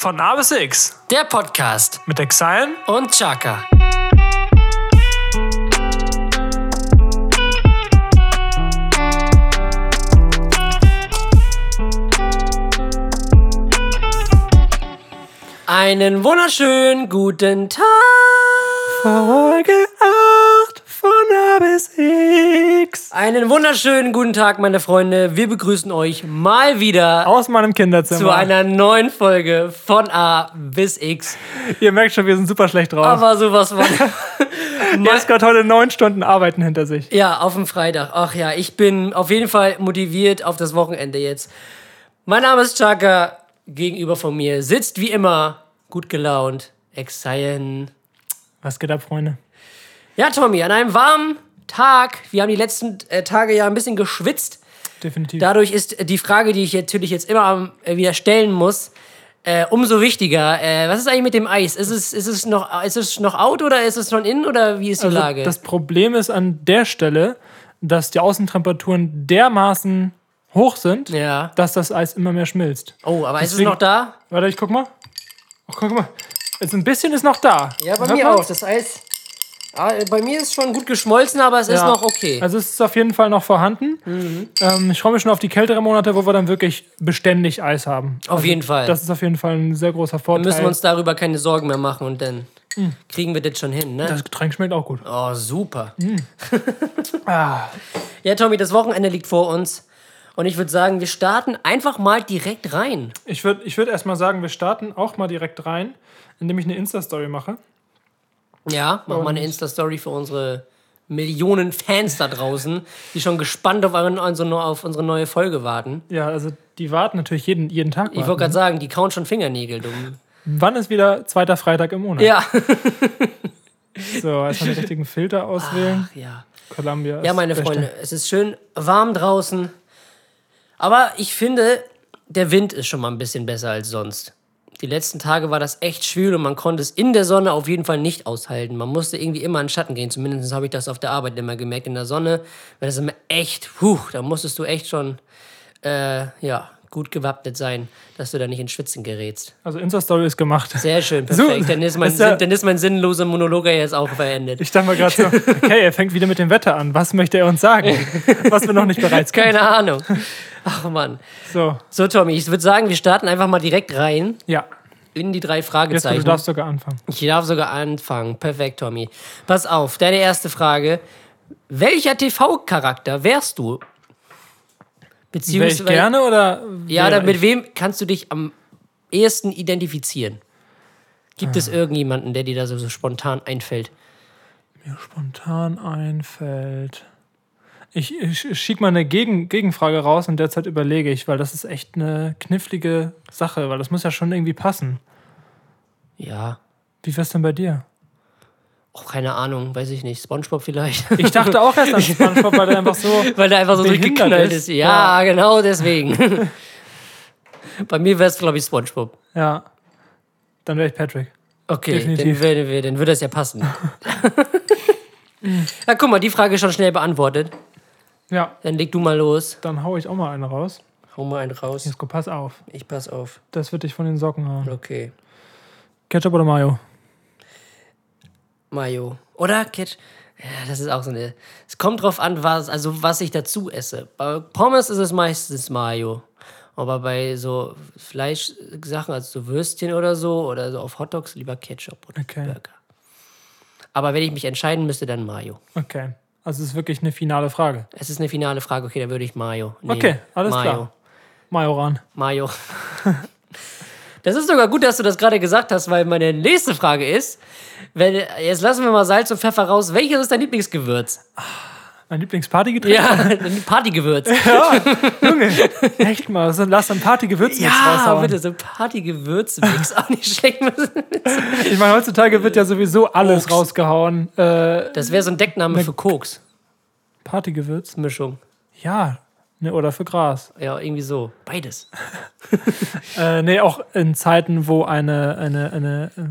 Von A bis X Der Podcast mit Exile und Chaka. Einen wunderschönen guten Tag. Folge 8 A bis X. Einen wunderschönen guten Tag, meine Freunde. Wir begrüßen euch mal wieder Aus meinem Kinderzimmer. zu einer neuen Folge von A bis X. Ihr merkt schon, wir sind super schlecht drauf. Aber sowas. Ihr habt gerade heute neun Stunden Arbeiten hinter sich. Ja, auf dem Freitag. Ach ja, ich bin auf jeden Fall motiviert auf das Wochenende jetzt. Mein Name ist Chaka. Gegenüber von mir sitzt wie immer gut gelaunt Exile. Was geht ab, Freunde? Ja, Tommy, an einem warmen Tag. Wir haben die letzten äh, Tage ja ein bisschen geschwitzt. Definitiv. Dadurch ist die Frage, die ich natürlich jetzt immer äh, wieder stellen muss, äh, umso wichtiger. Äh, was ist eigentlich mit dem Eis? Ist es, ist, es noch, ist es noch out oder ist es schon in oder wie ist die also, Lage? das Problem ist an der Stelle, dass die Außentemperaturen dermaßen hoch sind, ja. dass das Eis immer mehr schmilzt. Oh, aber ist es Deswegen- noch da? Warte, ich guck mal. Ach, guck mal. Jetzt ein bisschen ist noch da. Ja, bei Hört mir auch. Das Eis. Ah, bei mir ist schon gut geschmolzen, aber es ist Ja. noch okay. Mhm. Also es ist auf jeden Fall noch vorhanden. Ähm, ich freue mich schon auf die kälteren Monate, wo wir dann wirklich beständig Eis haben. Auf jeden Fall. Das ist auf jeden Fall ein sehr großer Vorteil. müssen wir uns darüber keine Sorgen mehr machen und dann kriegen wir das schon hin, ne? das Getränk schmeckt auch gut. oh, super. Ah, Ja, Tommy, das Wochenende liegt vor uns. Und ich würde sagen, wir starten einfach mal direkt rein. ich würde ich würd erstmal sagen, wir starten auch mal direkt rein, indem ich eine Insta-Story mache. Ja, machen wir eine Insta-Story für unsere Millionen Fans da draußen, die schon gespannt auf, eure- also auf unsere neue Folge warten. Ja, also die warten natürlich jeden, jeden Tag. Ich wollte gerade sagen, die kauen schon Fingernägel, dumm. Wann ist wieder zweiter Freitag im Monat? Ja. So, erstmal den richtigen Filter auswählen. ja. Columbia Ja, meine beste. Freunde, es ist schön warm draußen. Aber ich finde, der Wind ist schon mal ein bisschen besser als sonst. Die letzten Tage war das echt schwül und man konnte es in der Sonne auf jeden Fall nicht aushalten. Man musste irgendwie immer in den Schatten gehen. Zumindest habe ich das auf der Arbeit immer gemerkt. In der Sonne, weil das immer echt, puh, da musstest du echt schon, äh, ja, gut gewappnet sein, dass du da nicht ins Schwitzen gerätst. Also Insta-Story ist gemacht. Sehr schön, So, perfekt. dann, ist mein, ist ja- dann ist mein sinnloser Monolog ja jetzt auch beendet. Ich dachte mal gerade so, okay, er fängt wieder mit dem Wetter an. Was möchte er uns sagen? Was wir noch nicht bereits kennen. Keine Ahnung. Ach Mann. So, So, Tommy, ich würde sagen, wir starten einfach mal direkt rein ja. in die drei Jetzt, du Fragezeichen. darfst sogar anfangen. ich darf sogar anfangen. Perfekt, Tommy. Pass auf, deine erste Frage. Welcher TV-Charakter wärst du? Wäre ich Beziehungsweise, gerne oder? ja, wäre oder mit wem kannst du dich am ehesten identifizieren? Gibt Ah. es irgendjemanden, der dir da so, so spontan einfällt? mir spontan einfällt. Ich, ich schick mal eine Gegen, Gegenfrage raus und derzeit überlege ich, weil das ist echt eine knifflige Sache, weil das muss ja schon irgendwie passen. Ja, Wie wär's denn bei dir? Auch keine Ahnung, weiß ich nicht. Spongebob vielleicht? Ich dachte auch erst an Spongebob, weil der einfach so. Weil der einfach so durchgeknallt ist. ist. Ja, genau deswegen. Bei mir wäre es, glaube ich, Spongebob. Ja. Dann wäre ich Patrick. Okay, Definitiv. dann, würde, wir- dann würde das ja passen. ja, guck mal, die Frage ist schon schnell beantwortet. Ja, Dann leg du mal los. dann hau ich auch mal eine raus. Hau mal einen raus. Jesko, pass auf. Ich pass auf. Das wird dich von den Socken hauen. Okay. Ketchup oder Mayo? Mayo. Oder Ketchup? Ja, das ist auch so eine. Es kommt drauf an, was, also was ich dazu esse. Bei Pommes ist es meistens Mayo. Aber bei so Fleischsachen, also so Würstchen oder so, oder so auf Hotdogs, lieber Ketchup oder Okay. Burger. Aber wenn ich mich entscheiden müsste, dann Mayo. Okay. Also es ist wirklich eine finale Frage. Es ist eine finale Frage, okay, dann würde ich Mayo nehmen. Okay, alles Mayo. klar. Majoran. Mayo. Das ist sogar gut, dass du das gerade gesagt hast, weil meine nächste Frage ist, wenn, jetzt lassen wir mal Salz und Pfeffer raus. Welches ist dein Lieblingsgewürz? Mein Lieblingspartygetränk? Ja, dein Partygewürz. Junge, echt mal. So, lass dann Partygewürzmix Ja, raushauen. bitte, so Partygewürzmix. Auch nicht schlecht. Ich meine, heutzutage wird ja sowieso alles Koks. rausgehauen. Äh, Das wäre so ein Deckname für Koks. Partygewürz? Mischung. Ja. Ne, oder für Gras. Ja, irgendwie so. Beides. Äh, nee, auch in Zeiten, wo eine, eine, eine äh,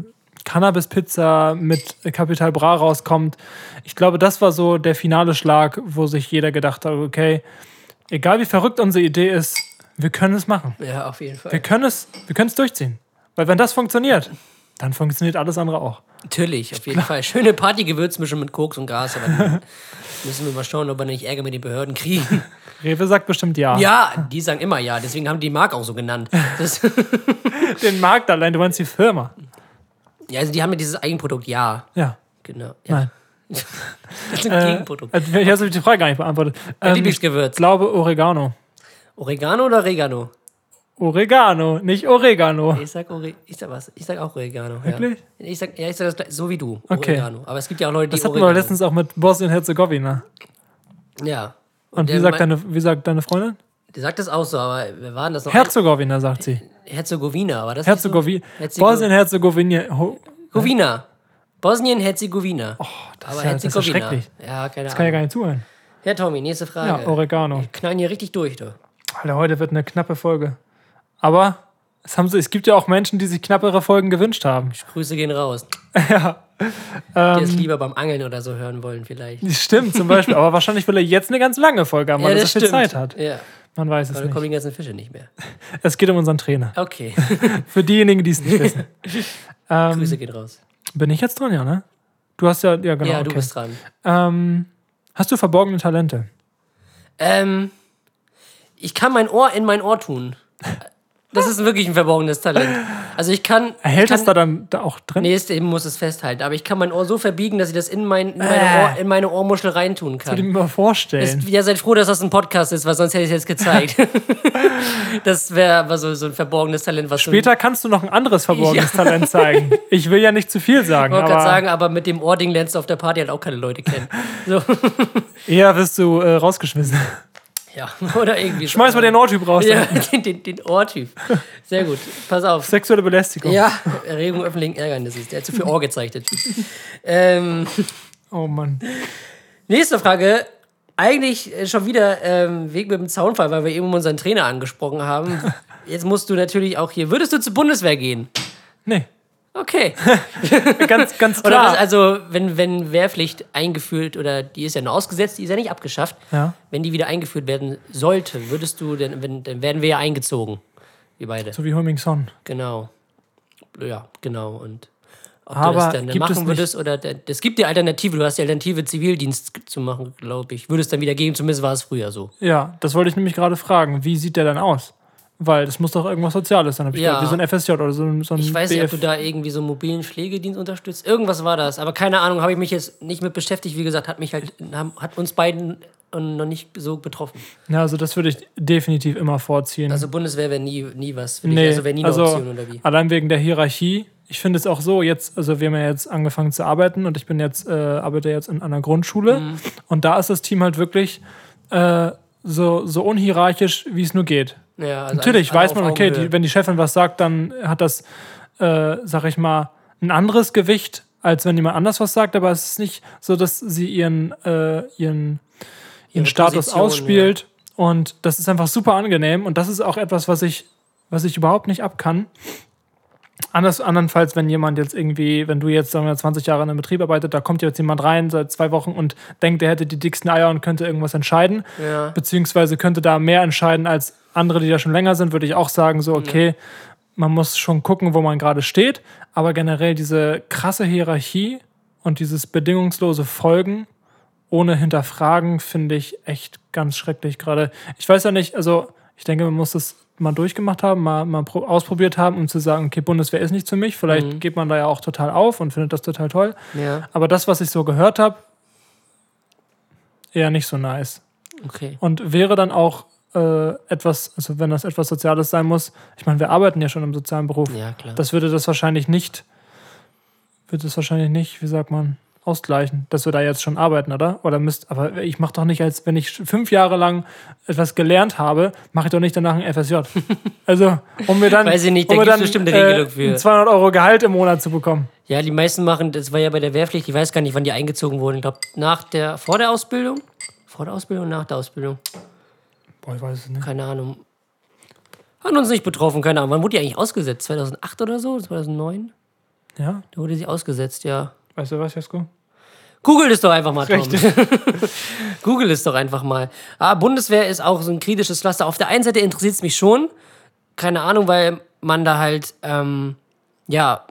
Cannabis-Pizza mit Capital Bra rauskommt. Ich glaube, das war so der finale Schlag, wo sich jeder gedacht hat, okay, egal wie verrückt unsere Idee ist, wir können es machen. Ja, auf jeden Fall. Wir können es, wir können es durchziehen. Weil wenn das funktioniert, dann funktioniert alles andere auch. Natürlich, auf jeden Fall. Schöne Partygewürzmischung mit Koks und Gras. Aber dann müssen wir mal schauen, ob wir nicht Ärger mit den Behörden kriegen. Rewe sagt bestimmt ja. Ja, die sagen immer ja. Deswegen haben die Mark auch so genannt. Den Markt allein, du meinst die Firma. ja, also die haben ja dieses Eigenprodukt ja. Ja. Genau. Ja. Nein. Das ist ein Äh, Gegenprodukt. äh, ich habe die Frage gar nicht beantwortet. Ähm, ich Lieblingsgewürz. glaube Oregano. Oregano oder Oregano? Oregano, nicht Oregano. Ich sag, Ore ich sag was. Ich sag auch Oregano. Ja. Wirklich? Ich sag, ja, ich sag das gleich, so wie du. Okay. Oregano. Aber es gibt ja auch Leute, die Das hatten wir Oregano. letztens auch mit Bosnien-Herzegowina. Ja. Und, wie, der sagt mein- deine, wie sagt deine Freundin? Der sagt das auch so, aber wir waren das noch. Herzegowina, sagt sie. Herzegowina, aber das Herzegowina. Herzego- Bosnien-Herzegowina. Ho- Bosnien-Herzegowina. Bosnien-Herzegowina. Oh, das, aber ist ja, das ist ja Herzegowina. schrecklich. Ja, keine Das kann ich gar nicht zuhören. Ja, Tommy, nächste Frage. Ja, Oregano. Wir knallen hier richtig durch, du. Alter, heute wird eine knappe Folge. Aber es, haben, es gibt ja auch Menschen, die sich knappere Folgen gewünscht haben. Grüße gehen raus. ja. Die es lieber beim Angeln oder so hören wollen, vielleicht. Stimmt, zum Beispiel. Aber wahrscheinlich will er jetzt eine ganz lange Folge haben, weil er so viel Zeit hat. Ja, Man weiß es weil dann kommen nicht. die ganzen Fische nicht mehr. Es geht um unseren Trainer. Okay, Für diejenigen, die es nicht wissen. Ähm, Grüße gehen raus. bin ich jetzt dran, ja, ne? Du hast ja, ja genau. ja, du okay. bist dran. Ähm, hast du verborgene Talente? Ähm, ich kann mein Ohr in mein Ohr tun. Das ist wirklich ein verborgenes Talent. Also ich kann. Kann, das da dann da auch drin? Nee, es eben muss es festhalten. Aber ich kann mein Ohr so verbiegen, dass ich das in, mein, in, meine, Äh. Ohr, in meine Ohrmuschel reintun Würde ich kann. mir mal vorstellen. Ist, ja, seid froh, dass das ein Podcast ist, weil sonst hätte ich es jetzt gezeigt. das wäre aber so, so ein verborgenes Talent, was Später kannst du noch ein anderes verborgenes Ja. Talent zeigen. Ich will ja nicht zu viel sagen, Ich wollte gerade sagen, aber mit dem Ohrding lernst du auf der Party halt auch keine Leute kennen. So, eher wirst du äh, rausgeschmissen. Ja, oder irgendwie. Schmeiß mal den Ohrtyp raus. Ja, den, den, den Ohrtyp. Sehr gut. Pass auf. Sexuelle Belästigung. Ja, Erregung öffentlichen Ärgernisses. Der hat zu viel Ohr gezeichnet. ähm, Oh Mann. nächste Frage. Eigentlich schon wieder ähm, Weg mit dem Zaunfall, weil wir eben unseren Trainer angesprochen haben. Jetzt musst du natürlich auch hier. Würdest du zur Bundeswehr gehen? Nee. Okay. Ganz, ganz Oder klar. was, also, wenn, wenn Wehrpflicht eingeführt oder die ist ja nur ausgesetzt, die ist ja nicht abgeschafft. Ja. Wenn die wieder eingeführt werden sollte, würdest du, denn, wenn, dann werden wir ja eingezogen. Wir beide. so wie Homing Son. Genau. Ja, genau. Und ob du Aber das dann es machen würdest oder es gibt die Alternative, du hast die Alternative, Zivildienst zu machen, glaube ich. Würdest dann wieder geben, zumindest war es früher so. Ja, das wollte ich nämlich gerade fragen. Wie sieht der dann aus? Weil das muss doch irgendwas Soziales sein, hab ich Ja. gehört. Wie so ein FSJ oder so ein, so ein Ich weiß nicht, ob du da irgendwie so einen mobilen Pflegedienst unterstützt. Irgendwas war das, aber keine Ahnung, habe ich mich jetzt nicht mit beschäftigt. Wie gesagt, hat mich halt, hat uns beiden noch nicht so betroffen. Ja, also das würde ich definitiv immer vorziehen. Also Bundeswehr wäre nie, nie was für nee, Also wäre nie eine also Option oder wie? allein wegen der Hierarchie. Ich finde es auch so, jetzt, also wir haben ja jetzt angefangen zu arbeiten und ich bin jetzt, äh, arbeite jetzt in einer Grundschule Mhm. und da ist das Team halt wirklich äh, so, so unhierarchisch, wie es nur geht. Ja, also Natürlich weiß man, okay, die, wenn die Chefin was sagt, dann hat das, äh, sag ich mal, ein anderes Gewicht, als wenn jemand anders was sagt, aber es ist nicht so, dass sie ihren, äh, ihren, ihren Ihre Status Position, ausspielt. Und das ist einfach super angenehm. Und das ist auch etwas, was ich, was ich überhaupt nicht abkann. Anders, andernfalls, wenn jemand jetzt irgendwie, wenn du jetzt sagen wir, 20 Jahre in einem Betrieb arbeitet, da kommt jetzt jemand rein seit zwei Wochen und denkt, er hätte die dicksten Eier und könnte irgendwas entscheiden Ja. beziehungsweise könnte da mehr entscheiden als andere, die da schon länger sind, würde ich auch sagen, so, okay, man muss schon gucken, wo man gerade steht, aber generell diese krasse Hierarchie und dieses bedingungslose Folgen ohne Hinterfragen finde ich echt ganz schrecklich gerade. Ich weiß ja nicht, also ich denke, man muss das mal durchgemacht haben, mal, mal pro- ausprobiert haben, um zu sagen, okay, Bundeswehr ist nichts für mich. Vielleicht geht man da ja auch total auf und findet das total toll. Ja, Aber das, was ich so gehört habe, eher nicht so nice. okay. Und wäre dann auch äh, etwas, also wenn das etwas Soziales sein muss, ich meine, wir arbeiten ja schon im sozialen Beruf, Ja, klar. das würde das wahrscheinlich nicht, würde es wahrscheinlich nicht, wie sagt man, ausgleichen, dass wir da jetzt schon arbeiten, oder? Oder müsst, aber ich mache doch nicht, als wenn ich fünf Jahre lang etwas gelernt habe, mache ich doch nicht danach ein FSJ. Also, um mir dann, Weiß ich nicht, da um dann bestimmt eine äh, Regelung für. 200 Euro Gehalt im Monat zu bekommen. Ja, die meisten machen, das war ja bei der Wehrpflicht, ich weiß gar nicht, wann die eingezogen wurden. Ich glaube, nach der, vor der Ausbildung? Vor der Ausbildung, nach der Ausbildung? Boah, ich weiß es nicht. Keine Ahnung. Hat uns nicht betroffen, keine Ahnung. Wann wurde die eigentlich ausgesetzt? 2008 oder so? 2009? Ja, Da wurde sie ausgesetzt, ja. weißt du was, Jesko? Google es doch einfach mal, Tom. Google es doch einfach mal. Ah, Bundeswehr ist auch so ein kritisches Pflaster. Auf der einen Seite interessiert es mich schon. Keine Ahnung, weil man da halt ähm, ja,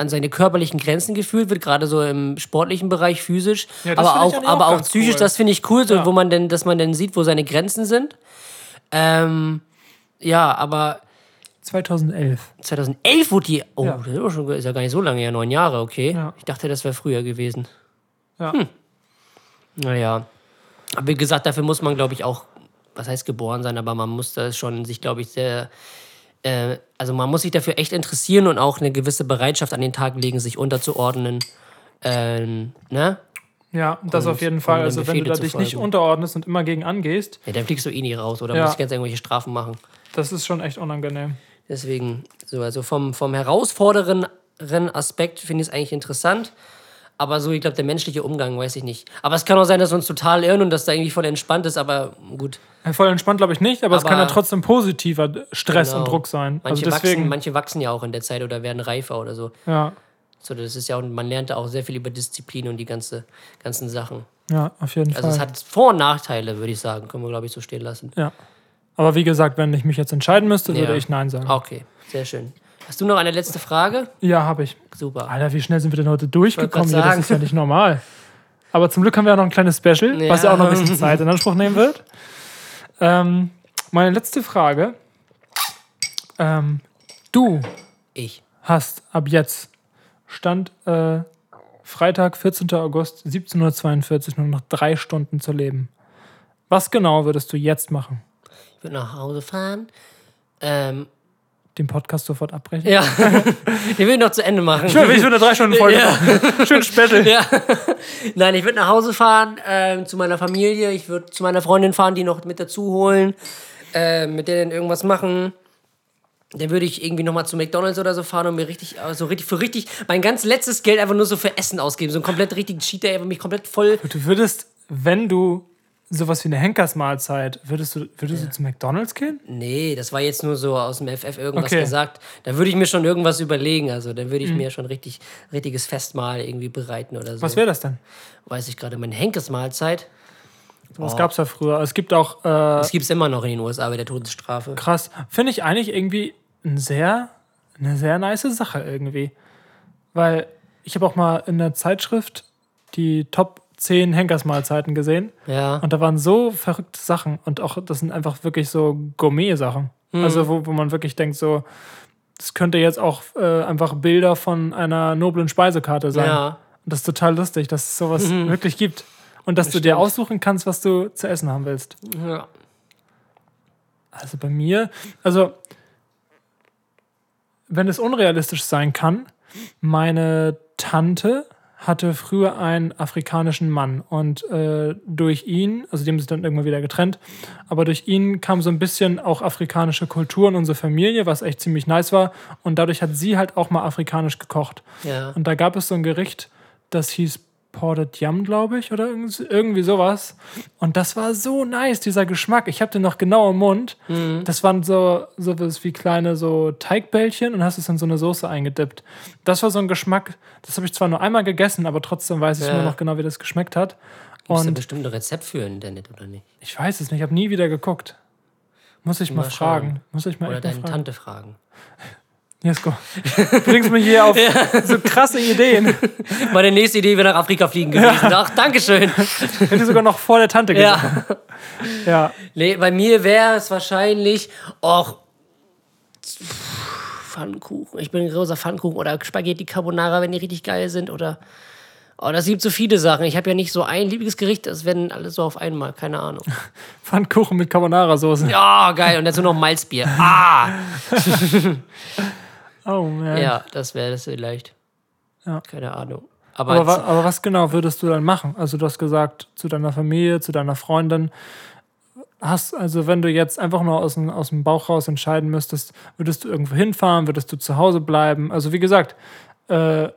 an seine körperlichen Grenzen gefühlt wird, gerade so im sportlichen Bereich, physisch, Ja, aber auch, aber auch psychisch, cool. das finde ich cool, so, Ja. wo man denn, dass man dann sieht, wo seine Grenzen sind. Ähm, ja, aber 2011. 2011 wurde die, oh, Ja. das ist, aber schon, ist ja gar nicht so lange her, neun Jahre, okay. Ja. Ich dachte, das wäre früher gewesen. Ja. Naja. Aber wie gesagt, dafür muss man, glaube ich, auch, was heißt geboren sein, aber man muss das schon sich, glaube ich, sehr, äh, also man muss sich dafür echt interessieren und auch eine gewisse Bereitschaft an den Tag legen, sich unterzuordnen. Ähm, ne? Ja, das Und- auf jeden Fall. Also wenn du da dich nicht unterordnest und immer gegen angehst, Ja, dann fliegst du eh nie raus oder Ja. musst ganz irgendwelche Strafen machen. das ist schon echt unangenehm. Deswegen, so, also vom, vom herausfordernden Aspekt finde ich es eigentlich interessant. Aber so, ich glaube, der menschliche Umgang, weiß ich nicht. Aber es kann auch sein, dass wir uns total irren und dass da irgendwie voll entspannt ist, aber gut. Ja, Voll entspannt glaube ich nicht, aber, es Aber- kann ja trotzdem positiver Stress Genau. und Druck sein. Manche, also deswegen, wachsen, manche wachsen ja auch in der Zeit oder werden reifer oder so. ja, so das ist ja auch, man lernt da auch sehr viel über Disziplin und die ganze, ganzen Sachen. ja, auf jeden Also Fall. es hat Vor- und Nachteile, würde ich sagen. Können wir, glaube ich, so stehen lassen. ja. Aber wie gesagt, wenn ich mich jetzt entscheiden müsste, würde Ja. ich Nein sagen. Okay, sehr schön. Hast du noch eine letzte Frage? Ja, habe ich. Super. Alter, wie schnell sind wir denn heute durchgekommen? hier? grad Das ist ja nicht normal. Aber zum Glück haben wir ja noch ein kleines Special, was ja Ja. auch noch ein bisschen Zeit in Anspruch nehmen wird. Ähm, meine letzte Frage. Ähm, du Ich. hast ab jetzt Stand äh, Freitag, 14. August, 17.42 Uhr, nur noch drei Stunden zu leben. Was genau würdest du jetzt machen? Ich würde nach Hause fahren. Ähm, Den Podcast sofort abbrechen? ja, den will ich noch zu Ende machen. Ich würde eine drei Stunden Folge Ja. machen. Schön Special. Ja. Nein, ich würde nach Hause fahren, ähm, zu meiner Familie. Ich würde zu meiner Freundin fahren, die noch mit dazu holen, äh, mit der dann irgendwas machen. Dann würde ich irgendwie nochmal zu McDonalds oder so fahren und mir richtig, also richtig, für richtig, mein ganz letztes Geld einfach nur so für Essen ausgeben. So einen komplett richtigen Cheat Day, einfach mich komplett voll. Du würdest, wenn du sowas wie eine Henkersmahlzeit, würdest du, würdest du zu McDonalds gehen? Nee, das war jetzt nur so aus dem FF irgendwas Okay. gesagt. Da würde ich mir schon irgendwas überlegen. Also, dann würde ich mir schon richtig, richtiges Festmahl irgendwie bereiten oder so. Was wäre das denn? Weiß ich gerade, meine Henkesmahlzeit. Das gab es ja früher. Es gibt auch, äh, Das gibt es immer noch in den USA bei der Todesstrafe. krass, finde ich eigentlich irgendwie ein sehr, eine sehr nice Sache irgendwie. Weil ich habe auch mal in der Zeitschrift die Top 10 Henkersmahlzeiten gesehen. Ja. Und da waren so verrückte Sachen. Und auch, das sind einfach wirklich so Gourmet-Sachen. Mhm. Also, wo, wo man wirklich denkt, so, das könnte jetzt auch äh, einfach Bilder von einer noblen Speisekarte sein. Ja. Und das ist total lustig, dass es sowas wirklich gibt. Und dass du dir stimmt. aussuchen kannst, was du zu essen haben willst. ja. Also bei mir, also wenn es unrealistisch sein kann, meine Tante hatte früher einen afrikanischen Mann und äh, durch ihn, also die haben sich dann irgendwann wieder getrennt, aber durch ihn kam so ein bisschen auch afrikanische Kultur in unsere Familie, was echt ziemlich nice war und dadurch hat sie halt auch mal afrikanisch gekocht. Ja. Und da gab es so ein Gericht, das hieß Ported Yam, glaube ich, oder irgendwie- sowas. Und das war so nice, dieser Geschmack. Ich habe den noch genau im Mund. Das waren so sowas wie kleine so Teigbällchen und hast es in so eine Soße eingedippt. Das war so ein Geschmack, das habe ich zwar nur einmal gegessen, aber trotzdem weiß ich Ja. immer noch genau, wie das geschmeckt hat. Gibt es da Und bestimmt ein Rezept für im Internet oder nicht? ich weiß es nicht, ich habe nie wieder geguckt. Muss ich mal, Mal fragen. Muss ich mal Oder deine fragen. Tante fragen. Jesko, du bringst mich hier auf so krasse Ideen. Meine nächste Idee wäre nach Afrika fliegen gewesen. Ach, Dankeschön. Hätte sogar noch vor der Tante gesagt. Ja. Ja. Nee, bei mir wäre es wahrscheinlich auch Pfannkuchen. Ich bin ein großer Pfannkuchen oder Spaghetti Carbonara, wenn die richtig geil sind. Oder. Oh, das gibt so viele Sachen. Ich habe ja nicht so ein Lieblingsgericht, das werden alle so auf einmal, keine Ahnung. Pfannkuchen mit Carbonara-Soße. Ja, geil. Und dazu noch Malzbier. Ah! Oh man. Ja, das wäre das vielleicht. Ja. Keine Ahnung. Aber, Aber, wa aber was genau würdest du dann machen? Also du hast gesagt, zu deiner Familie, zu deiner Freundin. Hast, also wenn du jetzt einfach nur aus dem, aus dem Bauch raus entscheiden müsstest, würdest du irgendwo hinfahren, würdest du zu Hause bleiben? Also wie gesagt, äh,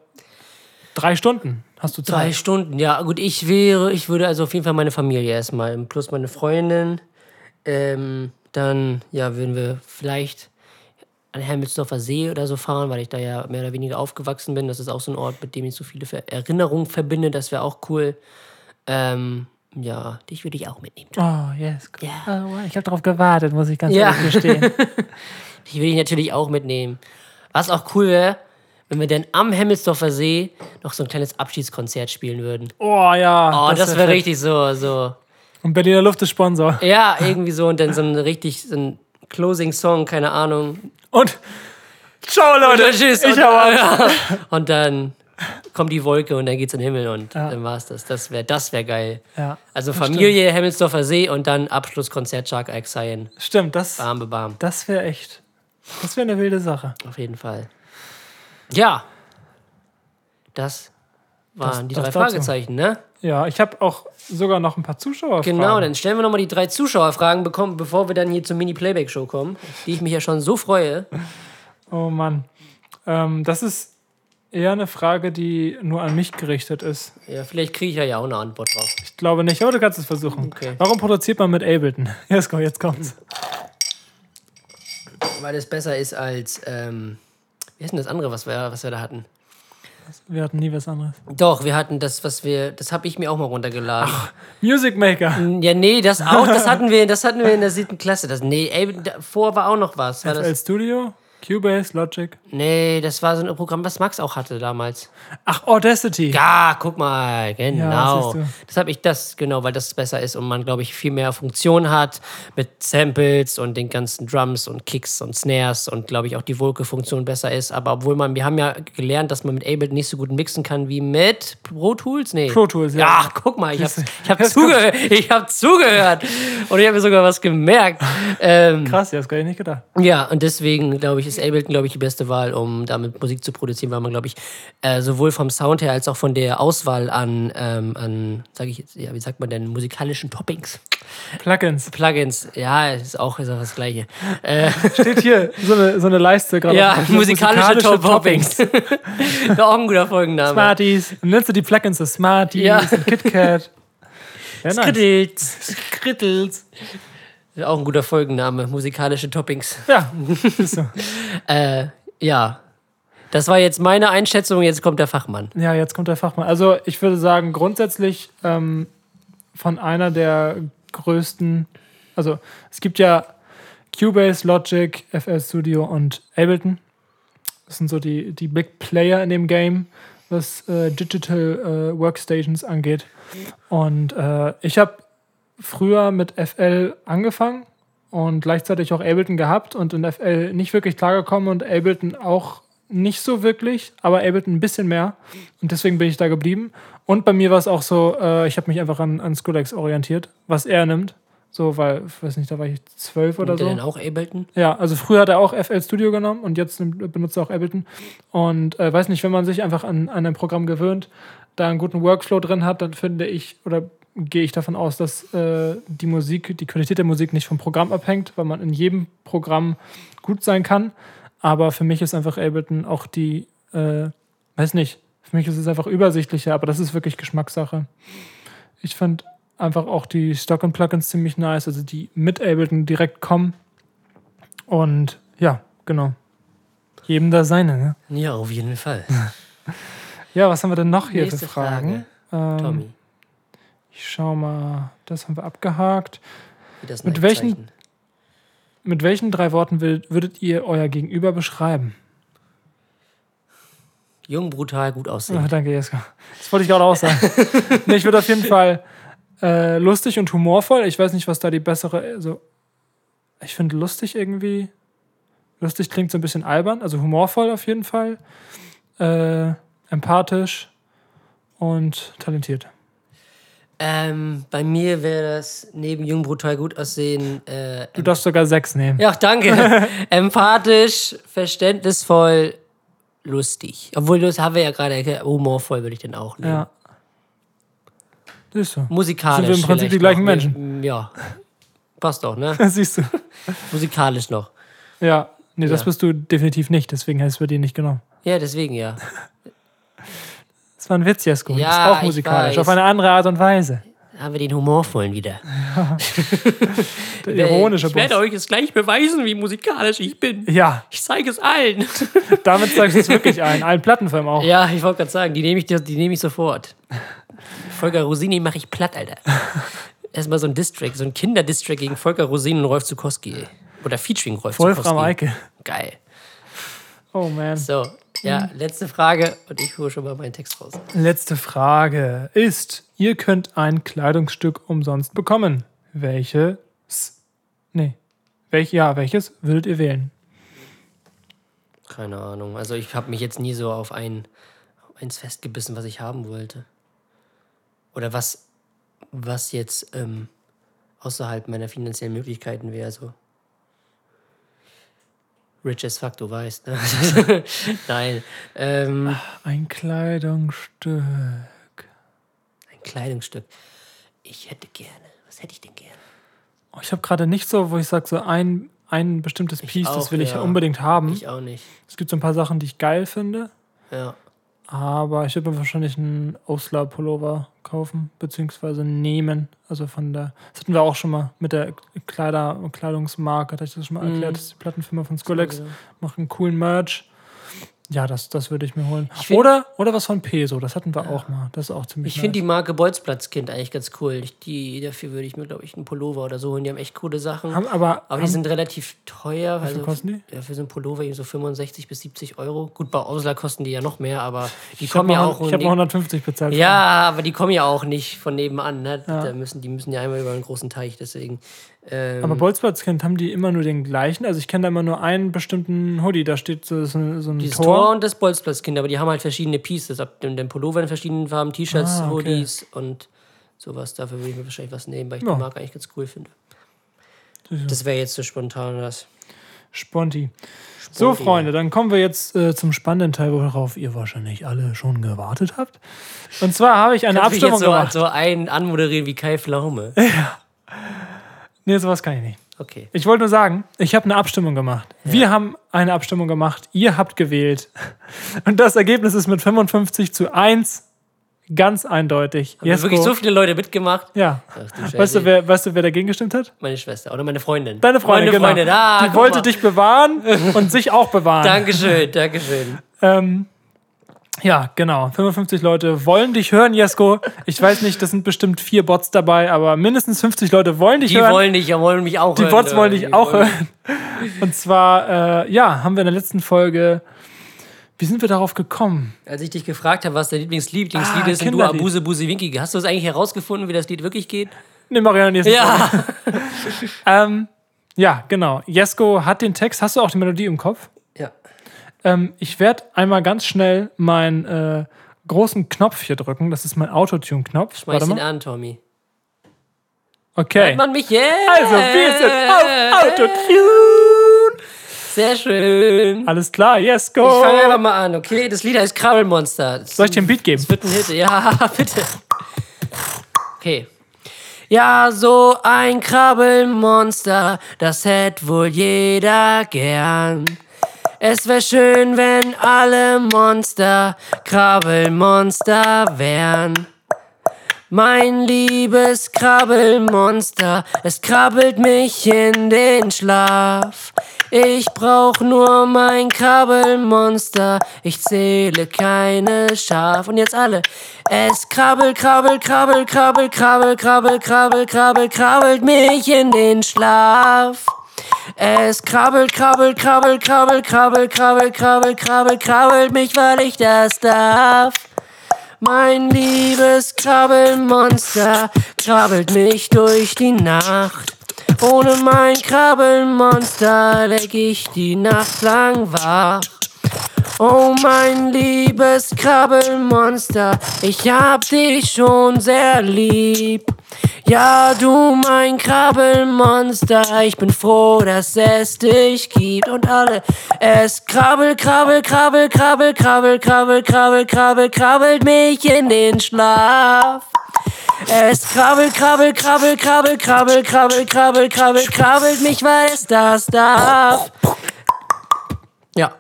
drei Stunden hast du Drei Zeit. Stunden, ja. Gut, ich wäre, ich würde also auf jeden Fall meine Familie erstmal, plus meine Freundin. Ähm, dann, ja, würden wir vielleicht an Hermelsdorfer See oder so fahren, weil ich da ja mehr oder weniger aufgewachsen bin. Das ist auch so ein Ort, mit dem ich so viele Erinnerungen verbinde. Das wäre auch cool. Ähm, ja, dich würde ich auch mitnehmen. Oh, yes. Ja. Oh, ich habe darauf gewartet, muss ich ganz Ja. ehrlich gestehen. Die will ich natürlich auch mitnehmen. Was auch cool wäre, wenn wir dann am Hemmelsdorfer See noch so ein kleines Abschiedskonzert spielen würden. Oh ja. Oh, das, wär wäre fett. richtig so, so. Und Berliner Luft ist Sponsor. Ja, irgendwie so und dann so ein richtig so ein Closing-Song, keine Ahnung. Und ciao, Leute. Tschüss. Ich und, ja. und dann kommt die Wolke und dann geht's in den Himmel und Ja. dann war's das. Das wäre das wär geil. Ja, Also Familie, Hemmelsdorfer See und dann Abschlusskonzert Shark Exile. stimmt. Das, Bam, bam, bam. das wäre echt. Das wäre eine wilde Sache. Auf jeden Fall. Ja. Das waren die das drei dazu. Fragezeichen, ne? Ja, ich habe auch sogar noch ein paar Zuschauer. Genau, dann stellen wir nochmal die drei Zuschauerfragen, bekommen, bevor wir dann hier zur Mini-Playback-Show kommen, die ich mich ja schon so freue. Oh Mann. Ähm, das ist eher eine Frage, die nur an mich gerichtet ist. Ja, vielleicht kriege ich ja ja auch eine Antwort drauf. Ich glaube nicht, aber du kannst es versuchen. Okay. Warum produziert man mit Ableton? Jetzt, komm, jetzt kommt's. Weil es besser ist als, ähm, wie ist denn das andere, was wir, was wir da hatten? Wir hatten nie was anderes. Doch, wir hatten das, was wir, das habe ich mir auch mal runtergeladen. Music Maker. Ja, nee, das auch, das hatten wir, das hatten wir in der siebten Klasse. Das, nee, ey, davor war auch noch was. War FL das, Studio, Cubase, Logic. nee, das war so ein Programm, was Max auch hatte damals. Ach, Audacity. Ja, guck mal, genau. du. das habe ich das, genau, weil das besser ist und man, glaube ich, viel mehr Funktion hat mit Samples und den ganzen Drums und Kicks und Snares und, glaube ich, auch die Wolke-Funktion besser ist. Aber obwohl man, wir haben ja gelernt, dass man mit Ableton nicht so gut mixen kann wie mit Pro Tools. Nee. Pro Tools, ja. Ja, guck mal, ich habe ich hab zugehört. Ich habe zugehört. Und ich habe mir sogar was gemerkt. Ähm, Krass, ja, das gar ich nicht gedacht. ja, und deswegen, glaube ich, ist Ableton, glaube ich, die beste Wahl, um damit Musik zu produzieren, weil man, glaube ich, äh, sowohl vom Sound her als auch von der Auswahl an, ähm, an sage ich jetzt, ja, wie sagt man denn, musikalischen Toppings, Plugins. Plugins, ja, ist auch, ist auch das Gleiche. Äh, Steht hier so eine, so eine Leiste gerade. ja, auf- musikalische, Toppings. Wäre auch ein guter Folgenname. Smarties. Dann nennst du die Plugins so Smarties, Ja. und KitKat. Ja, nice. Krittels. Krittels. Auch ein guter Folgenname, musikalische Toppings. Ja, so. Äh, ja. Das war jetzt meine Einschätzung, jetzt kommt der Fachmann. Ja, jetzt kommt der Fachmann. Also ich würde sagen, grundsätzlich ähm, von einer der größten, also es gibt ja Cubase, Logic, FL Studio und Ableton. Das sind so die, die Big Player in dem Game, was äh, Digital äh, Workstations angeht. Und äh, ich habe früher mit FL angefangen und gleichzeitig auch Ableton gehabt und in FL nicht wirklich klargekommen und Ableton auch nicht so wirklich, aber Ableton ein bisschen mehr. Und deswegen bin ich da geblieben. Und bei mir war es auch so, äh, ich habe mich einfach an, an Scodex orientiert, was er nimmt. So, weil, ich weiß nicht, da war ich zwölf oder Nimmt so. denn auch Ableton? Ja, also früher hat er auch FL Studio genommen und jetzt nimmt- benutzt er auch Ableton. Und äh, weiß nicht, wenn man sich einfach an, an ein Programm gewöhnt, da einen guten Workflow drin hat, dann finde ich oder gehe ich davon aus, dass äh, die Musik, die Qualität der Musik nicht vom Programm abhängt, weil man in jedem Programm gut sein kann. Aber für mich ist einfach Ableton auch die, äh, weiß nicht, für mich ist es einfach übersichtlicher, aber das ist wirklich Geschmackssache. Ich fand einfach auch die Stock und Plugins ziemlich nice, also die mit Ableton direkt kommen. Und ja, genau. Jedem da seine, ne? Ja, auf jeden Fall. Ja, was haben wir denn noch hier Nächste für Fragen? Ähm, Tommy, ich schau mal, das haben wir abgehakt. wie das mit welchen- Mit welchen drei Worten will, würdet ihr euer Gegenüber beschreiben? Jung, brutal, gut aussehen. danke, Jeska. Das wollte ich gerade auch sagen. nee, ich würde auf jeden Fall äh, lustig und humorvoll. Ich weiß nicht, was da die bessere. Also, ich finde lustig irgendwie. Lustig klingt so ein bisschen albern, also humorvoll auf jeden Fall. Äh, empathisch und talentiert. Ähm, bei mir wäre das neben Jung, brutal, gut aussehen. Äh, Du darfst sogar sechs nehmen. ja, danke. Empathisch, verständnisvoll, lustig. Obwohl, das haben wir ja gerade. Humorvoll würde ich den auch nehmen. Ja. Das ist so. Musikalisch. Sind wir im Prinzip die gleichen noch. Menschen? Ja. Passt doch, ne? Das siehst du. Musikalisch noch. Ja. Nee, das Ja. bist du definitiv nicht, deswegen heißt es bei dir nicht genommen. Ja, deswegen ja. Das war ein Witz, Jesko. Ja, das ist auch musikalisch, auf eine andere Art und Weise. Da haben wir den humorvollen wieder. Der ironische ich werde euch jetzt gleich beweisen, wie musikalisch ich bin. Ja, Ich zeige es allen. damit zeigst du es wirklich ein. Allen Plattenfilmen auch. Ja, ich wollte gerade sagen, die nehme ich, die nehme ich sofort. Volker Rosini mache ich platt, Alter. Erstmal so ein Distrack, so ein Kinder-Distrack gegen Volker Rosini und Rolf Zukowski. ey. Oder featuring Rolf Wolfram Zukowski. Eike. Geil. Oh man. So, Ja, letzte Frage und ich hole schon mal meinen Text raus. Letzte Frage ist: Ihr könnt ein Kleidungsstück umsonst bekommen. Welches? Nee. Welch, ja, welches würdet ihr wählen? Keine Ahnung. Also ich habe mich jetzt nie so auf ein, auf eins festgebissen, was ich haben wollte. Oder was, was jetzt ähm, außerhalb meiner finanziellen Möglichkeiten wäre. So. Rich as fuck, du weißt. Ne? Nein. Ähm, Ein Kleidungsstück. ein Kleidungsstück. Ich hätte gerne. Was hätte ich denn gerne? Oh, ich habe gerade nicht so, wo ich sage, so ein, ein bestimmtes Piece, das auch, will ich ja. unbedingt haben. Ich auch nicht. Es gibt so ein paar Sachen, die ich geil finde. Ja. Aber ich würde mir wahrscheinlich einen Osler-Pullover kaufen, beziehungsweise nehmen. Also von der, das hatten wir auch schon mal mit der Kleider, Kleidungsmarke, hatte ich das schon mal erklärt. Das ist die Plattenfirma von Skrillex, genau. macht einen coolen Merch. Ja, das, das würde ich mir holen. find- oder, oder was von Peso, das hatten wir auch mal. Das ist auch ziemlich Ich finde die Marke Bolzplatzkind eigentlich ganz cool. Ich, die, dafür würde ich mir, glaube ich, einen Pullover oder so holen. Die haben echt coole Sachen. haben, aber, aber die haben, sind relativ teuer. Also, kosten die? Ja, für so einen Pullover irgendwie so 65 bis 70 Euro. Gut, bei Ausler kosten die ja noch mehr, aber die ich habe kommen ja auch. ich hab mal 150 bezahlt. ja, aber die kommen ja auch nicht von nebenan. Ne? Da müssen, die müssen ja einmal über einen großen Teich, deswegen. Ähm, Aber Bolzplatzkind, haben die immer nur den gleichen? Also ich kenne da immer nur einen bestimmten Hoodie, da steht so, so, ein- so dieses Tor. Tor und das Bolzplatzkind, aber die haben halt verschiedene Pieces. Ab dem, dem Pullover in verschiedenen Farben, T-Shirts, Ah, okay. Hoodies und sowas. Dafür würde ich mir wahrscheinlich was nehmen, weil ich Ja. die Marke eigentlich ganz cool finde. Das wäre jetzt so spontan das. Sponti. So, Sponti. Freunde, dann kommen wir jetzt äh, zum spannenden Teil, worauf ihr wahrscheinlich alle schon gewartet habt. Und zwar habe ich eine Kannst Abstimmung jetzt so, gemacht. so einen anmoderieren wie Kai Pflaume. Nee, sowas kann ich nicht. Okay. Ich wollte nur sagen, ich habe eine Abstimmung gemacht. Wir haben eine Abstimmung gemacht. Ihr habt gewählt. Und das Ergebnis ist mit 55 zu 1 ganz eindeutig. Haben wirklich so viele Leute mitgemacht? ja. Ach, du. Weißt du, wer, weißt du, wer dagegen gestimmt hat? Meine Schwester oder meine Freundin. Deine Freundin, Meine genau. Freundin, ah, Die wollte mal. dich bewahren und sich auch bewahren. Dankeschön, Dankeschön. Ähm, ja, genau. 55 Leute wollen dich hören, Jesko. Ich weiß nicht, das sind bestimmt vier Bots dabei, aber mindestens 50 Leute wollen dich Die hören. wollen dich, ja, wollen mich auch die hören. Bots ja. wollen dich Die auch wollen- hören. Und zwar, äh, ja, haben wir in der letzten Folge. Wie sind wir darauf gekommen? Als ich dich gefragt habe, was dein Lieblingslied, Ah, ist und du Kinderlied. Abuse Busi Winki, hast du das eigentlich herausgefunden, wie das Lied wirklich geht? Ne, Marianne, nächste Ja. Ähm, ja, genau. Jesko hat den Text. Hast du auch die Melodie im Kopf? Ähm, ich werde einmal ganz schnell meinen äh, großen Knopf hier drücken. Das ist mein Autotune-Knopf. Schmeiß Warte ihn mal. an, Tommy. Okay. Man mich, yeah! Also, wir sind auf Autotune. Sehr schön. Alles klar, Jesko. Ich fange einfach mal an, okay? Das Lied heißt Krabbelmonster. Das Soll ich dir einen Beat geben? wird ein Hit. Ja, bitte. Okay. Ja, so ein Krabbelmonster, das hätte wohl jeder gern. Es wär schön, wenn alle Monster Krabbelmonster wären. Mein liebes Krabbelmonster, es krabbelt mich in den Schlaf. Ich brauch nur mein Krabbelmonster, ich zähle keine Schaf. Und jetzt alle. Es krabbelt, krabbelt, krabbelt, krabbelt, krabbelt, krabbelt, krabbelt, krabbelt, krabbelt mich in den Schlaf. Es krabbelt, krabbelt, krabbelt, krabbelt, krabbelt, krabbelt, krabbelt, krabbelt, krabbelt mich, weil ich das darf. Mein liebes Krabbelmonster krabbelt mich durch die Nacht. Ohne mein Krabbelmonster leg ich die Nacht lang wach. Oh mein liebes Krabbelmonster, ich hab dich schon sehr lieb. Ja, du mein Krabbelmonster, ich bin froh, dass es dich gibt. Und alle, es krabbel, krabbel, krabbel, krabbel, krabbel, krabbel, krabbel, krabbel, krabbelt mich in den Schlaf. Es krabbelt, krabbelt, krabbelt, krabbelt, krabbelt, krabbelt, krabbelt, krabbelt, krabbelt mich, weil es das darf. Ja.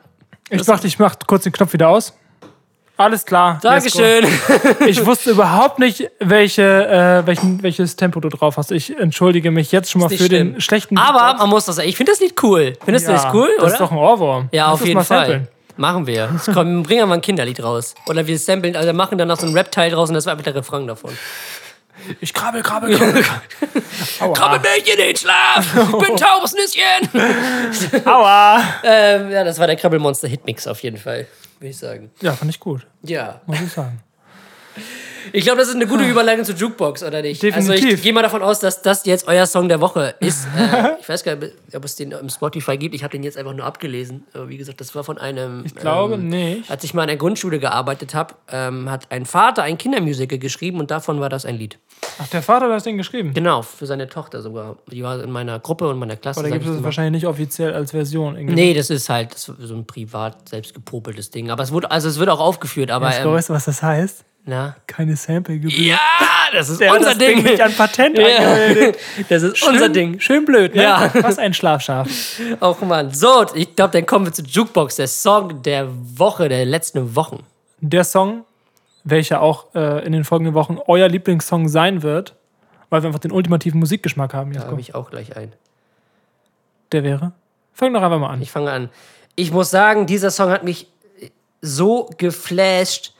Ich dachte, ich mach kurz den Knopf wieder aus. Alles klar. Dankeschön. Ich wusste überhaupt nicht, welche, äh, welchen, welches Tempo du drauf hast. Ich entschuldige mich jetzt schon mal für nicht den schlimm. schlechten. Aber man muss das sagen, ich finde das Lied cool. Findest du das cool, oder? Das ist doch ein Ohrwurm. ja, Lass auf jeden Fall. samplen. Machen wir. Kommen, bringen wir mal ein Kinderlied raus. Oder wir samplen, also machen dann noch so ein Rap-Teil draus und das war einfach der Refrain davon. Ich krabbel, krabbel, krabbel. Krabbel mich in den Schlaf! Ich bin taubes Nüsschen! Aua. ähm, ja, das war der Krabbelmonster-Hitmix auf jeden Fall. würde ich sagen. Ja, fand ich gut, Ja. muss ich sagen. Ich glaube, das ist eine gute Überleitung zur Jukebox, oder nicht? Also ich Definitiv. gehe mal davon aus, dass das jetzt euer Song der Woche ist. äh, ich weiß gar nicht, ob es den im Spotify gibt. Ich habe den jetzt einfach nur abgelesen. Aber wie gesagt, das war von einem... Ich glaube ähm, nicht. Als ich mal in der Grundschule gearbeitet habe, ähm, hat ein Vater ein Kindermusical geschrieben und davon war das ein Lied. Ach, der Vater hat das Ding geschrieben. Genau, für seine Tochter sogar. Die war in meiner Gruppe und meiner Klasse. Aber da gibt ich es es immer. wahrscheinlich nicht offiziell als Version. Irgendwie. Nee, das ist halt das so ein privat selbst gepopeltes Ding. Aber es wurde, also es wird auch aufgeführt, aber Weißt du, ähm, was das heißt? Na. Keine Sample-Gebühr. Ja, das ist Der hat unser das Ding Ding. nicht an Patent Ja. angemeldet. Das ist Schön- unser Ding. Schön blöd, ne? Ja. Was ein Schlafschaf. Oh Mann. So, ich glaube, dann kommen wir zur Jukebox, der Song der Woche, der letzten Wochen. Der Song, welcher auch äh, in den folgenden Wochen euer Lieblingssong sein wird, weil wir einfach den ultimativen Musikgeschmack haben, Da Jasko. habe ich auch gleich einen. Der wäre? Fang doch einfach mal an. Ich fange an. Ich muss sagen, dieser Song hat mich so geflasht.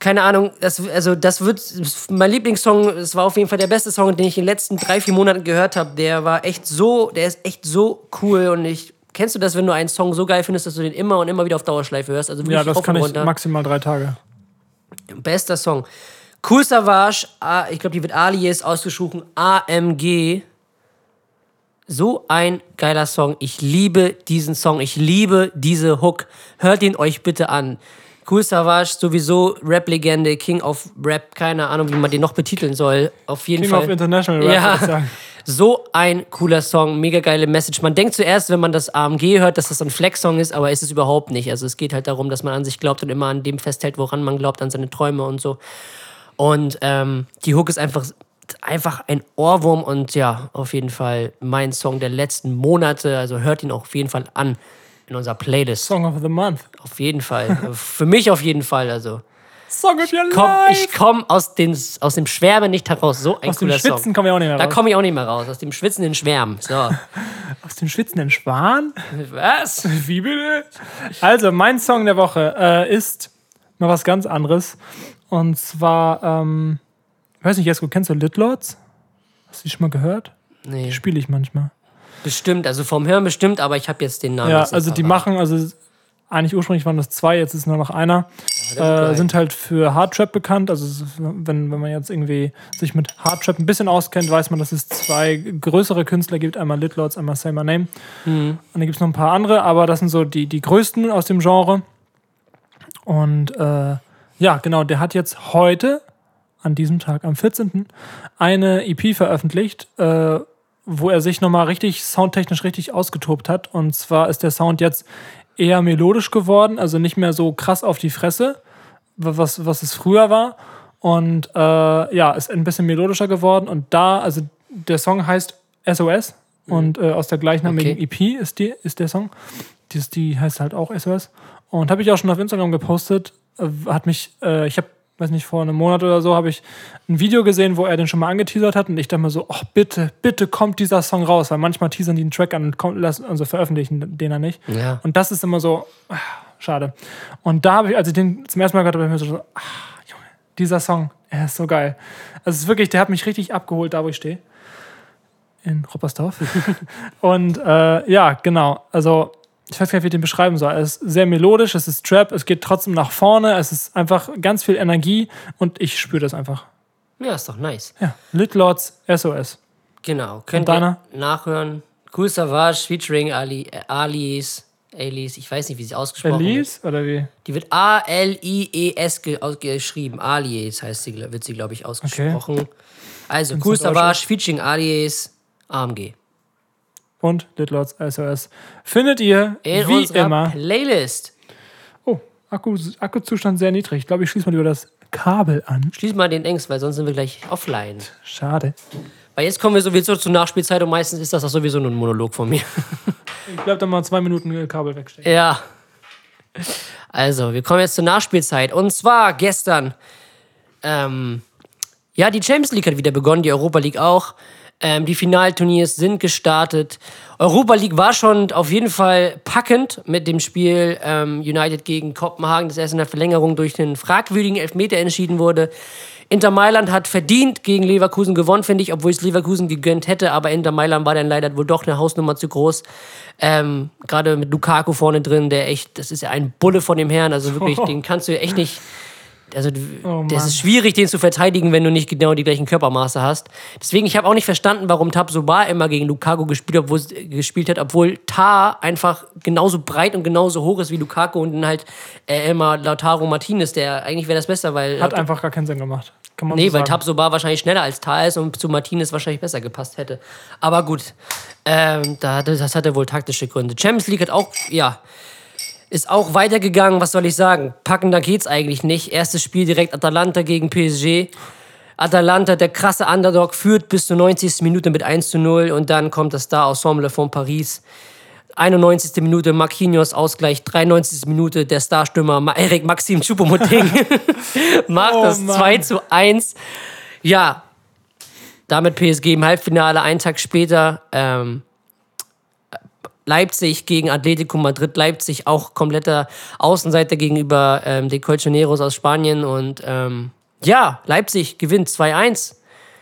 Keine Ahnung, das, also das wird mein Lieblingssong. Es war auf jeden Fall der beste Song, den ich in den letzten drei, vier Monaten gehört habe. Der war echt so, der ist echt so cool und ich. Kennst du das, wenn du einen Song so geil findest, dass du den immer und immer wieder auf Dauerschleife hörst? Also ja, das kann ich runter. maximal drei Tage. Bester Song. Cool Savage, ich glaube, die wird Alias ausgesprochen, AMG. So ein geiler Song. Ich liebe diesen Song. Ich liebe diese Hook. Hört ihn euch bitte an. Cool Savage, sowieso Rap-Legende, King of Rap, keine Ahnung, wie man den noch betiteln soll. Auf jeden King Fall. of International Rap, Ja. würde ich sagen. So ein cooler Song, mega geile Message. Man denkt zuerst, wenn man das AMG hört, dass das ein Flex-Song ist, aber ist es überhaupt nicht. Also es geht halt darum, dass man an sich glaubt und immer an dem festhält, woran man glaubt, an seine Träume und so. Und ähm, die Hook ist einfach, einfach ein Ohrwurm und ja, auf jeden Fall mein Song der letzten Monate. Also hört ihn auch auf jeden Fall an in unserer Playlist. Song of the Month. Auf jeden Fall. Für mich auf jeden Fall. Also Song of your komm, life. ich komme aus, den- aus dem Schwärmen nicht heraus. So ein Aus dem cooler Schwitzen Song. kommen wir auch nicht mehr Da raus. komme ich auch nicht mehr raus. Aus dem schwitzenden Schwärmen. So. Aus dem schwitzenden Schwan? Was? Wie bitte? Also, mein Song der Woche äh, ist mal was ganz anderes. Und zwar, ähm, ich weiß nicht, Jesko, kennst du Litlords? Hast du die schon mal gehört? Nee. Die spiele ich manchmal. Bestimmt, also vom Hören bestimmt, aber ich habe jetzt den Namen. Ja, also die machen, also eigentlich ursprünglich waren das zwei, jetzt ist nur noch einer. Äh, sind halt für Hardtrap bekannt. Also wenn, wenn man jetzt irgendwie sich mit Hardtrap ein bisschen auskennt, weiß man, dass es zwei größere Künstler gibt. Einmal Litlords, einmal Say My Name. Mhm. Und dann gibt es noch ein paar andere, aber das sind so die, die größten aus dem Genre. Und äh, ja, genau, der hat jetzt heute, an diesem Tag, am 14., eine EP veröffentlicht, äh, wo er sich nochmal richtig soundtechnisch richtig ausgetobt hat. Und zwar ist der Sound jetzt eher melodisch geworden, also nicht mehr so krass auf die Fresse, was, was es früher war. Und äh, ja, ist ein bisschen melodischer geworden. Und da, also der Song heißt SOS und äh, aus der gleichnamigen Okay. EP ist, die, ist der Song. Die, die heißt halt auch SOS. Und habe ich auch schon auf Instagram gepostet. Äh, hat mich, äh, ich habe, weiß nicht, vor einem Monat oder so, habe ich ein Video gesehen, wo er den schon mal angeteasert hat. Und ich dachte mir so, ach bitte, bitte kommt dieser Song raus. Weil manchmal teasern die einen Track an und kommt, lassen, also veröffentlichen den er nicht. Ja. Und das ist immer so, ah, schade. Und da habe ich, als ich den zum ersten Mal gehört habe, habe ich mir so, ah, Junge, dieser Song, er ist so geil. Also es ist wirklich, der hat mich richtig abgeholt, da wo ich stehe. In Roppersdorf. und äh, ja, genau. Also ich weiß gar nicht, wie ich den beschreiben soll. Es ist sehr melodisch, es ist Trap, es geht trotzdem nach vorne, es ist einfach ganz viel Energie und ich spüre das einfach. ja, ist doch nice. Ja, Litlords SOS. Genau. Könnt ihr nachhören. Cool Savage featuring Ali, äh, Alice. Alice, ich weiß nicht, wie sie ausgesprochen wird. Elise oder wie? Die wird A-L-I-E-S ge geschrieben. Alias heißt sie, wird sie, glaube ich, ausgesprochen. Also, Cool? Savage featuring Alias AMG. Und Litlords SOS. Findet ihr In wie unserer immer. Playlist. Oh, Akku, Akkuzustand sehr niedrig. Ich glaube, ich schließe mal lieber das Kabel an. Schließ mal den Engst, weil sonst sind wir gleich offline. Schade. Weil jetzt kommen wir sowieso zur Nachspielzeit und meistens ist das auch sowieso nur ein Monolog von mir. Ich bleib dann mal zwei Minuten Kabel wegstecken. Ja. Also, wir kommen jetzt zur Nachspielzeit. Und zwar gestern. Ähm, ja, die Champions League hat wieder begonnen, die Europa League auch. Ähm, die Finalturniers sind gestartet. Europa League war schon auf jeden Fall packend mit dem Spiel ähm, United gegen Kopenhagen, das erst in der Verlängerung durch den fragwürdigen Elfmeter entschieden wurde. Inter Mailand hat verdient gegen Leverkusen gewonnen, finde ich, obwohl ich es Leverkusen gegönnt hätte, aber Inter Mailand war dann leider wohl doch eine Hausnummer zu groß. Ähm, Gerade mit Lukaku vorne drin, der echt, das ist ja ein Bulle von dem Herrn, also wirklich, den kannst du echt nicht also Oh das ist schwierig, den zu verteidigen, wenn du nicht genau die gleichen Körpermaße hast. Deswegen, ich habe auch nicht verstanden, warum Tabsoba immer gegen Lukaku gespielt, hat, obwohl, gespielt hat, obwohl Tar einfach genauso breit und genauso hoch ist wie Lukaku und dann halt äh, immer Lautaro Martinez, der eigentlich wäre das besser, weil Hat einfach gar keinen Sinn gemacht. Kann man Nee, so weil. Tabsoba wahrscheinlich schneller als Tar ist und zu Martinez wahrscheinlich besser gepasst hätte. Aber gut, ähm, das hatte wohl taktische Gründe. Champions League hat auch, ja, ist auch weitergegangen. Was soll ich sagen? Packender geht's eigentlich nicht. Erstes Spiel direkt Atalanta gegen PSG. Atalanta, der krasse Underdog, führt bis zur 90. Minute mit 1 zu 0 und dann kommt das Star-Ensemble von Paris. 91. Minute Marquinhos Ausgleich, 93. Minute der Starstürmer Erik Maxim Choupo-Moting macht Oh das Mann. 2 zu 1. Ja, damit PSG im Halbfinale, einen Tag später. Ähm, Leipzig gegen Atletico Madrid. Leipzig auch kompletter Außenseiter gegenüber ähm, den Colchoneros aus Spanien. Und ähm, ja, Leipzig gewinnt 2-1.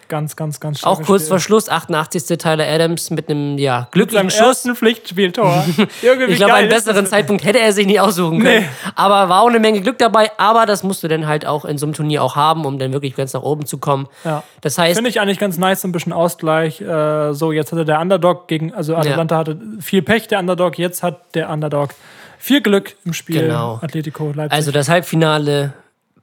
Ganz, ganz, ganz Auch kurz Spiel. vor Schluss, 88. Tyler Adams mit einem ja, Mit glücklichen seinem Schuss. ersten Pflichtspieltor. Irgendwie Ich glaube, einen besseren? Zeitpunkt hätte er sich nicht aussuchen können. Nee. Aber war auch eine Menge Glück dabei. Aber das musst du dann halt auch in so einem Turnier auch haben, um dann wirklich ganz nach oben zu kommen. Ja. Das heißt, Finde ich eigentlich ganz nice, so ein bisschen Ausgleich. Äh, so, jetzt hatte der Underdog gegen, also Atalanta hatte viel Pech, der Underdog, jetzt hat der Underdog viel Glück im Spiel. Genau. Atletico Leipzig. also das Halbfinale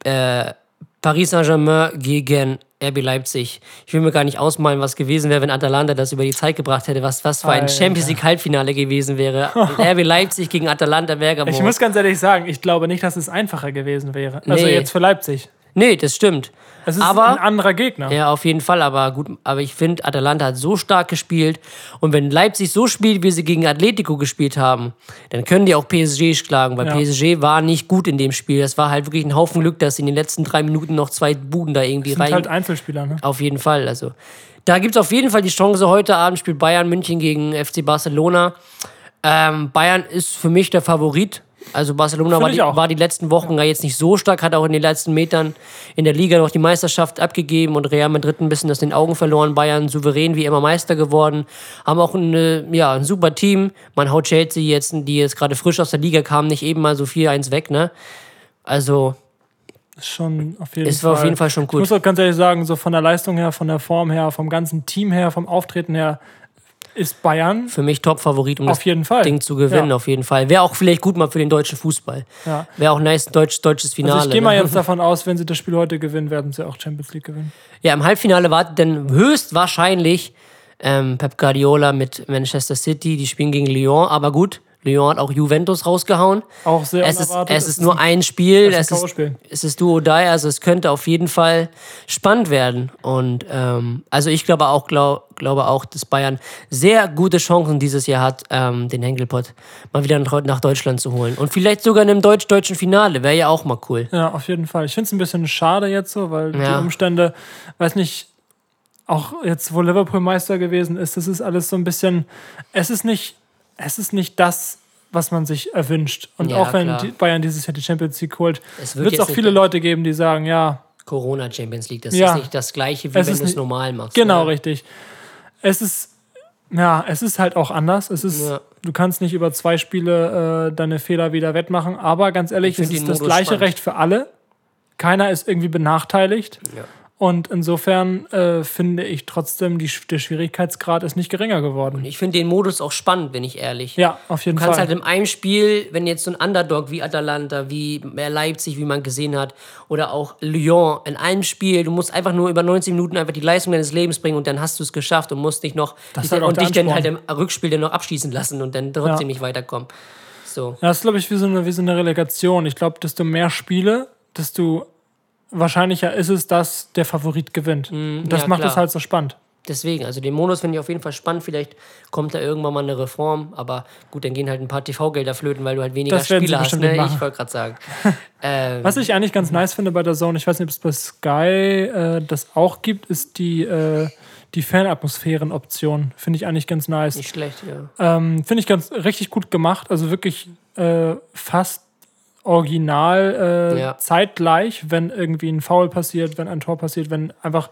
äh, Paris Saint-Germain gegen RB Leipzig. Ich will mir gar nicht ausmalen, was gewesen wäre, wenn Atalanta das über die Zeit gebracht hätte, was, was für ein Alter. Champions League Halbfinale gewesen wäre. RB Leipzig gegen Atalanta Bergamo. ich muss ganz ehrlich sagen, ich glaube nicht, dass es einfacher gewesen wäre. Also Nee. jetzt für Leipzig. nee, das stimmt. Es ist Aber- ein anderer Gegner. Ja, auf jeden Fall, aber gut, aber ich finde, Atalanta hat so stark gespielt und wenn Leipzig so spielt, wie sie gegen Atletico gespielt haben, dann können die auch PSG schlagen, weil Ja. PSG war nicht gut in dem Spiel. Das war halt wirklich ein Haufen Glück, dass sie in den letzten drei Minuten noch zwei Buden da irgendwie sind rein. halt Einzelspieler, ne? auf jeden Fall, also da gibt es auf jeden Fall die Chance. Heute Abend spielt Bayern München gegen FC Barcelona. Ähm, Bayern ist für mich der Favorit. Also Barcelona war ich die, war die letzten Wochen ja jetzt nicht so stark, hat auch in den letzten Metern in der Liga noch die Meisterschaft abgegeben und Real Madrid ein bisschen aus den Augen verloren. Bayern souverän wie immer Meister geworden. Haben auch eine, ja, ein super Team. Man haut Chelsea jetzt, die jetzt gerade frisch aus der Liga kamen, nicht eben mal so 4-1 weg, ne? Also, Ist schon auf jeden Es Fall. war auf jeden Fall schon Ich gut. muss auch ganz ehrlich sagen, so von der Leistung her, von der Form her, vom ganzen Team her, vom Auftreten her, ist Bayern für mich Top-Favorit, um auf das jeden Fall. Ding zu gewinnen, Ja. auf jeden Fall. Wäre auch vielleicht gut mal für den deutschen Fußball. Ja. Wäre auch nice, deutsch, deutsches Finale. Also ich gehe mal ne? jetzt davon aus, wenn sie das Spiel heute gewinnen, werden sie auch Champions League gewinnen. Ja, im Halbfinale wartet dann höchstwahrscheinlich ähm, Pep Guardiola mit Manchester City. Die spielen gegen Lyon, aber gut. Lyon hat auch Juventus rausgehauen. Auch sehr Es ist, unerwartet. es ist nur ein Spiel, es ist ist, es ist do or die, also es könnte auf jeden Fall spannend werden. Und ähm, also ich glaube auch, glaub, glaube auch, dass Bayern sehr gute Chancen dieses Jahr hat, ähm, den Henkelpott mal wieder nach nach Deutschland zu holen. Und vielleicht sogar in einem deutsch-deutschen Finale, wäre ja auch mal cool. Ja, auf jeden Fall. Ich finde es ein bisschen schade jetzt so, weil Ja. die Umstände, weiß nicht, auch jetzt, wo Liverpool Meister gewesen ist, das ist alles so ein bisschen, es ist nicht, es ist nicht das, was man sich erwünscht. Und Ja, auch wenn klar. Bayern dieses Jahr die Champions League holt, Es wird es auch viele Leute geben, die sagen, ja, Corona Champions League, das Ja. ist nicht das gleiche, wie Es wenn du es normal machst. genau ne? richtig. Es ist, ja, es ist halt auch anders. Es ist, Ja. du kannst nicht über zwei Spiele äh, deine Fehler wieder wettmachen, aber ganz ehrlich, es ist das gleiche spannend. Recht für alle. Keiner ist irgendwie benachteiligt. Ja. Und insofern äh, finde ich trotzdem, die, der Schwierigkeitsgrad ist nicht geringer geworden. Ich finde den Modus auch spannend, bin ich ehrlich. Ja, auf jeden Du kannst Fall. halt in einem Spiel, wenn jetzt so ein Underdog wie Atalanta, wie mehr Leipzig, wie man gesehen hat, oder auch Lyon, in einem Spiel, du musst einfach nur über 90 Minuten einfach die Leistung deines Lebens bringen und dann hast du es geschafft und musst dich noch dich, halt und dich dann halt im Rückspiel dann noch abschießen lassen und dann trotzdem Ja. nicht weiterkommen. So. Ja, das ist, glaube ich, wie so, eine, wie so eine Relegation. Ich glaube, desto mehr Spiele, desto wahrscheinlicher ist es, dass der Favorit gewinnt. Und das ja, macht es halt so spannend. Deswegen, also den Modus finde ich auf jeden Fall spannend. Vielleicht kommt da irgendwann mal eine Reform, aber gut, dann gehen halt ein paar TV-Gelder flöten, weil du halt weniger Spieler hast. Ne? Ich wollte gerade sagen. ähm, Was ich eigentlich ganz nice finde bei der Zone, ich weiß nicht, ob es bei Sky äh, das auch gibt, ist die, äh, die Fanatmosphären-Option. Finde ich eigentlich ganz nice. Nicht schlecht, ja. Ähm, Finde ich ganz richtig gut gemacht. Also wirklich äh, fast original äh, Ja. zeitgleich, wenn irgendwie ein Foul passiert, wenn ein Tor passiert, wenn einfach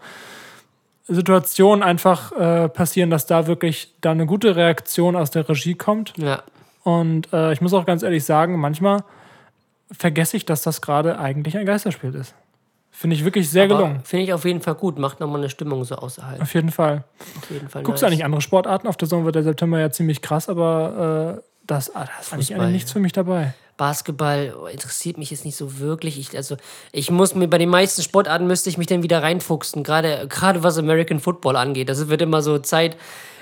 Situationen einfach äh, passieren, dass da wirklich da eine gute Reaktion aus der Regie kommt. Ja. Und äh, ich muss auch ganz ehrlich sagen, manchmal vergesse ich, dass das gerade eigentlich ein Geisterspiel ist. Finde ich wirklich sehr gelungen. Finde ich auf jeden Fall gut. Macht nochmal eine Stimmung so außerhalb. Auf jeden Fall. Auf jeden Fall. Guckst du nice. eigentlich andere Sportarten? Auf der Sommer wird der September ja ziemlich krass, aber äh, das, ah, das ist eigentlich, nichts für mich dabei. Basketball oh, interessiert mich jetzt nicht so wirklich. Ich, also, ich muss mir bei den meisten Sportarten müsste ich mich dann wieder reinfuchsen. Gerade, gerade was American Football angeht. Das wird immer so Zeit,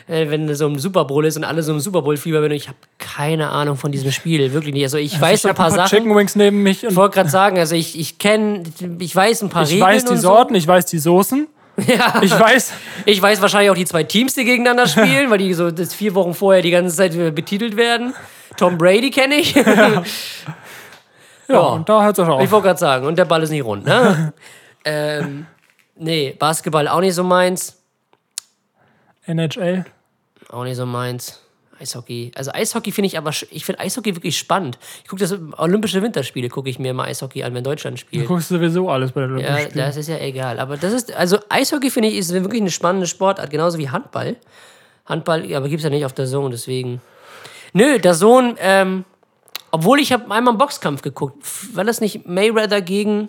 äh, wenn so ein Super Bowl ist und alle so im Super Bowl Fieber bin. Ich habe keine Ahnung von diesem Spiel. Wirklich nicht. Also, ich weiß ich ein paar, ein paar Sachen. Chicken Wings neben mich Ich wollte gerade sagen, also ich, ich kenne, ich weiß ein paar ich Regeln. weiß die Sorten, ich weiß die Soßen. Ja. Ich weiß, Ich weiß wahrscheinlich auch die zwei Teams, die gegeneinander spielen, weil die so das vier Wochen vorher die ganze Zeit äh, betitelt werden. Tom Brady kenne ich. ja, Ja. und da hört es auch Ich auf. wollte gerade sagen, und der Ball ist nicht rund, ne? ähm, nee, Basketball auch nicht so meins. NHL. Auch nicht so meins. Eishockey. Also Eishockey finde ich aber, ich finde Eishockey wirklich spannend. Ich gucke das Olympische Winterspiele, gucke ich mir immer Eishockey an, wenn Deutschland Du spielt. guckst sowieso alles bei der Ja, Olympischen Spiele. das ist ja egal. Aber das ist, also Eishockey finde ich, ist wirklich eine spannende Sportart, genauso wie Handball. Handball, ja, aber gibt es ja nicht auf der Zone, deswegen. Nö, der Sohn, ähm, obwohl ich habe einmal einen Boxkampf geguckt. War das nicht Mayweather gegen,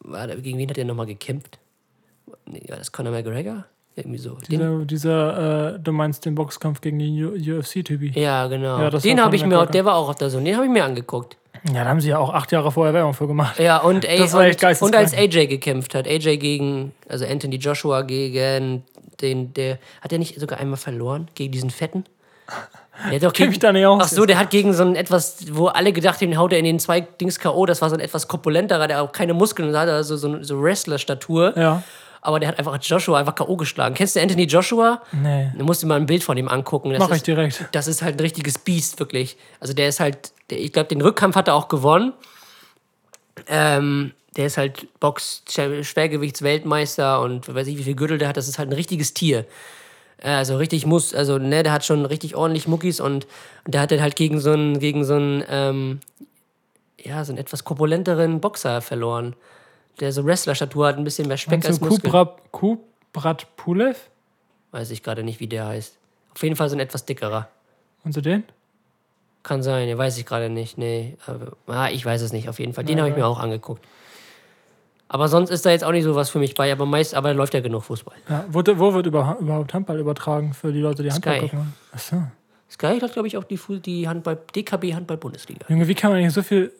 war der, gegen wen hat er nochmal gekämpft? Nee, war das Conor McGregor? Irgendwie so. Den, Dieser, dieser äh, du meinst den Boxkampf gegen den UFC-Typi. ja, genau. Ja, den habe ich mir, auch, der war auch auf der Zone, den habe ich mir angeguckt. Ja, da haben sie ja auch acht Jahre vorher Werbung für gemacht. Ja, und, ey, und, und als. AJ gekämpft hat. AJ gegen, also Anthony Joshua gegen den, der, hat er nicht sogar einmal verloren? Gegen diesen Fetten? Der hat doch Kenn gegen, mich da nicht aus. Ach so, der hat gegen so einen etwas, wo alle gedacht haben, den haut er in den zwei Dings K.O., das war so ein etwas korpulenterer, der auch keine Muskeln hat, also so, so Wrestler-Statur. Ja. Aber der hat einfach Joshua einfach K.O. geschlagen. Kennst du Anthony Joshua? Nee. Du musst dir mal ein Bild von ihm angucken. Das Mach ist, ich direkt. das ist halt ein richtiges Biest, wirklich. Also der ist halt, der, ich glaube, den Rückkampf hat er auch gewonnen. Ähm, der ist halt Box Schwergewichtsweltmeister und weiß ich wie viel Gürtel der hat. Das ist halt ein richtiges Tier. Äh, Also richtig muss, also ne, der hat schon richtig ordentlich Muckis und, und der hat dann halt gegen so einen, gegen so einen, ähm, ja, so einen etwas korpulenteren Boxer verloren. Der so Wrestler-Statur hat, ein bisschen mehr Speck als Muskeln. Kubra, Kubrat Pulev? Weiß ich gerade nicht, wie der heißt. Auf jeden Fall so ein etwas dickerer. Und du den? Kann sein, ja, weiß ich gerade nicht. Nee, aber, ah, ich weiß es nicht, auf jeden Fall. Den habe ich mir auch angeguckt. Aber sonst ist da jetzt auch nicht so was für mich bei, aber meist, aber läuft ja genug Fußball. Ja, wo, wo wird über, überhaupt Handball übertragen für die Leute, die Handball Sky. gucken? Achso. Sky hat, glaube ich, auch die, die Handball, DKB Handball-Bundesliga. Junge, wie kann man eigentlich so viel.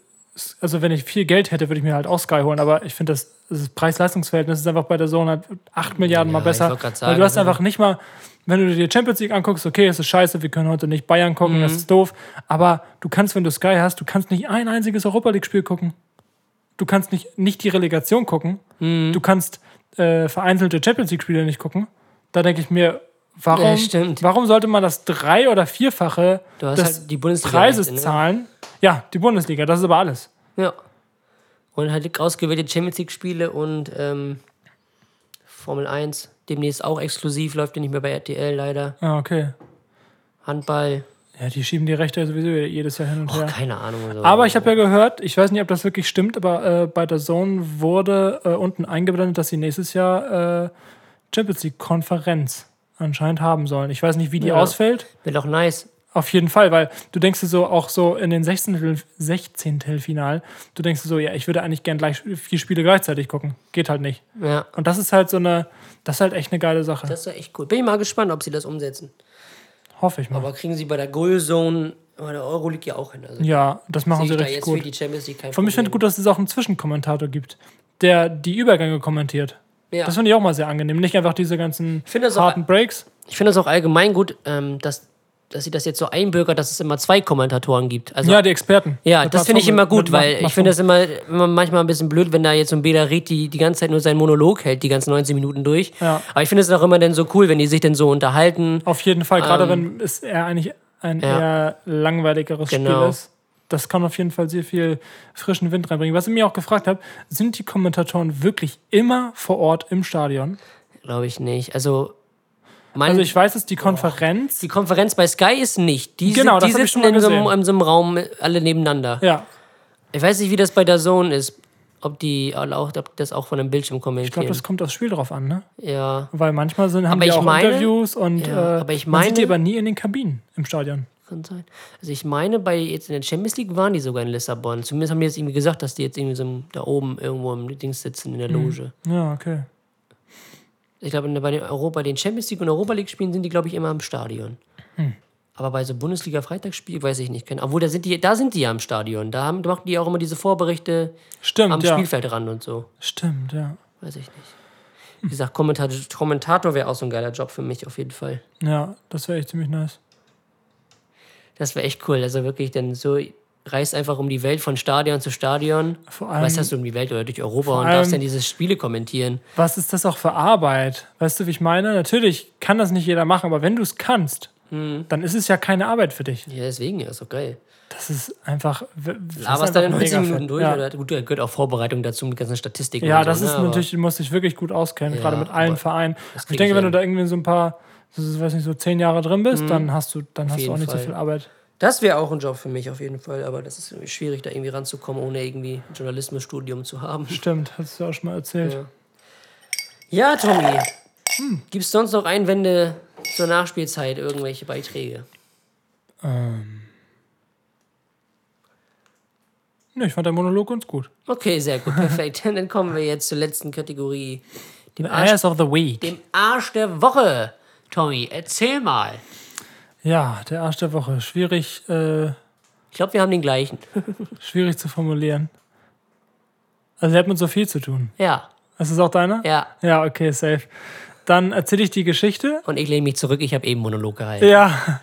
Also, wenn ich viel Geld hätte, würde ich mir halt auch Sky holen, aber ich finde, das, das Preis-Leistungs-Verhältnis ist einfach bei der Zone halt 8 Milliarden mal Ja, ich besser. grad weil sagen, du hast ja. einfach nicht mal, wenn du dir die Champions League anguckst, okay, es ist scheiße, wir können heute nicht Bayern gucken, Mhm. das ist doof. Aber du kannst, wenn du Sky hast, du kannst nicht ein einziges Europa League-Spiel gucken. Du kannst nicht, nicht die Relegation gucken. Mhm. Du kannst äh, vereinzelte Champions League-Spiele nicht gucken. Da denke ich mir, warum, Ja, warum sollte man das drei- oder vierfache des halt die Bundesliga. Preises ne? zahlen? Ja, die Bundesliga, das ist aber alles. Ja. Und halt ausgewählte Champions League-Spiele und ähm, Formel 1. Demnächst auch exklusiv, läuft ja nicht mehr bei RTL leider. Ah, okay. Handball. Ja, die schieben die Rechte sowieso jedes Jahr hin und Oh, her. keine Ahnung. Also, Aber ich habe ja gehört, ich weiß nicht, ob das wirklich stimmt, aber äh, bei der Zone wurde äh, unten eingeblendet, dass sie nächstes Jahr äh, Champions League-Konferenz anscheinend haben sollen. Ich weiß nicht, wie die Ja. ausfällt. Wäre doch nice. Auf jeden Fall, weil du denkst dir so auch so in den 16. 16. Final, du denkst dir so, ja, ich würde eigentlich gern gleich vier Spiele gleichzeitig gucken. Geht halt nicht. Ja. Und das ist halt so eine, das ist halt echt eine geile Sache. Das ist ja echt cool. Bin ich mal gespannt, ob sie das umsetzen. Hoffe ich mal. Aber kriegen sie bei der Goal Zone bei der Euroleague ja auch hin. Also ja, das machen sie da richtig gut. für die Champions League kein Von mir finde ich gut, dass es auch einen Zwischenkommentator gibt, der die Übergänge kommentiert. Ja. Das finde ich auch mal sehr angenehm. Nicht einfach diese ganzen das auch- harten Breaks. Ich finde das auch allgemein gut, ähm, dass, dass sie das jetzt so einbürgert, dass es immer zwei Kommentatoren gibt. Also, Ja, die Experten. Ja, Mit das finde ich immer gut, mit weil Masson. ich finde das immer, immer manchmal ein bisschen blöd, wenn da jetzt so ein Beda Red die, die ganze Zeit nur seinen Monolog hält, die ganzen 19 Minuten durch. Ja. Aber ich finde es auch immer dann so cool, wenn die sich dann so unterhalten. Auf jeden Fall, gerade Ähm, wenn es eher eigentlich ein ja. eher langweiligeres Genau. Spiel ist. Das kann auf jeden Fall sehr viel frischen Wind reinbringen. Was ich mir auch gefragt habe, sind die Kommentatoren wirklich immer vor Ort im Stadion? Glaube ich nicht. Also Mein, Also ich weiß, dass die Konferenz. die Konferenz bei Sky ist nicht. Die, Genau, sind, die das hab ich sitzen in so, einem, in so einem Raum alle nebeneinander. Ja, Ich weiß nicht, wie das bei der Zone ist. Ob die auch, ob das auch von einem Bildschirm ich glaube, kommentieren. das kommt aufs Spiel drauf an, ne? ja, Weil manchmal sind, haben Aber die auch meine- Interviews und Ja, äh, aber ich man sieht die meine- aber nie in den Kabinen im Stadion. Kann sein. Also ich meine, bei jetzt in der Champions League waren die sogar in Lissabon. Zumindest haben die jetzt irgendwie gesagt, dass die jetzt irgendwie so im- da oben irgendwo im Dings sitzen in der Mhm. Loge. Ja, okay. Ich glaube, bei den, Europa, den Champions League und Europa League Spielen sind die, glaube ich, immer im Stadion. Hm. Aber bei so Bundesliga-Freitagsspielen weiß ich nicht. Obwohl, da sind die, da sind die ja im Stadion. Da, haben, da machen die auch immer diese Vorberichte Stimmt, am ja. Spielfeldrand und so. Stimmt, ja. Weiß ich nicht. Wie gesagt, Kommentator, Kommentator wäre auch so ein geiler Job für mich auf jeden Fall. Ja, das wäre echt ziemlich nice. Das wäre echt cool. Also wirklich dann so reist einfach um die Welt von Stadion zu Stadion. Vor allem- Was heißt du um die Welt oder durch Europa und allem- darfst dann diese Spiele kommentieren. Was ist das auch für Arbeit? Weißt du, wie ich meine? Natürlich kann das nicht jeder machen, aber wenn du es kannst, Hm. dann ist es ja keine Arbeit für dich. Ja, deswegen, ja, ist doch geil. Das ist einfach. w- Das ist Aber da in einfach 90 mega Minuten durch. Ja, Oder, gut, da gehört auch Vorbereitung dazu mit ganzen Statistiken. ja das so, ist ne? Natürlich, du musst dich wirklich gut auskennen, Ja, gerade mit allen Vereinen. Ich denke, ich wenn du da irgendwie so ein paar, das ist, weiß nicht, so zehn Jahre drin bist, dann hast du, dann hast du auch nicht Fall. so viel Arbeit. Das wäre auch ein Job für mich auf jeden Fall, aber das ist schwierig, da irgendwie ranzukommen, ohne irgendwie ein Journalismusstudium zu haben. Stimmt, hast du auch schon mal erzählt. Ja, ja Tommy. Gibt es sonst noch Einwände zur Nachspielzeit, irgendwelche Beiträge? Ne, ich fand der Monolog ganz gut. Okay, sehr gut, perfekt. Dann kommen wir jetzt zur letzten Kategorie, dem Arsch, of the Week. dem Arsch der Woche. Tommy, erzähl mal. Ja, der Arsch der Woche. Schwierig, äh, Ich glaube, wir haben den gleichen. schwierig zu formulieren. Also, der hat mit so viel zu tun. Ja, Ist es auch deiner? ja. Ja, okay, safe. Dann erzähle ich die Geschichte. Und ich lehne mich zurück, ich habe eben Monolog gehalten. Ja,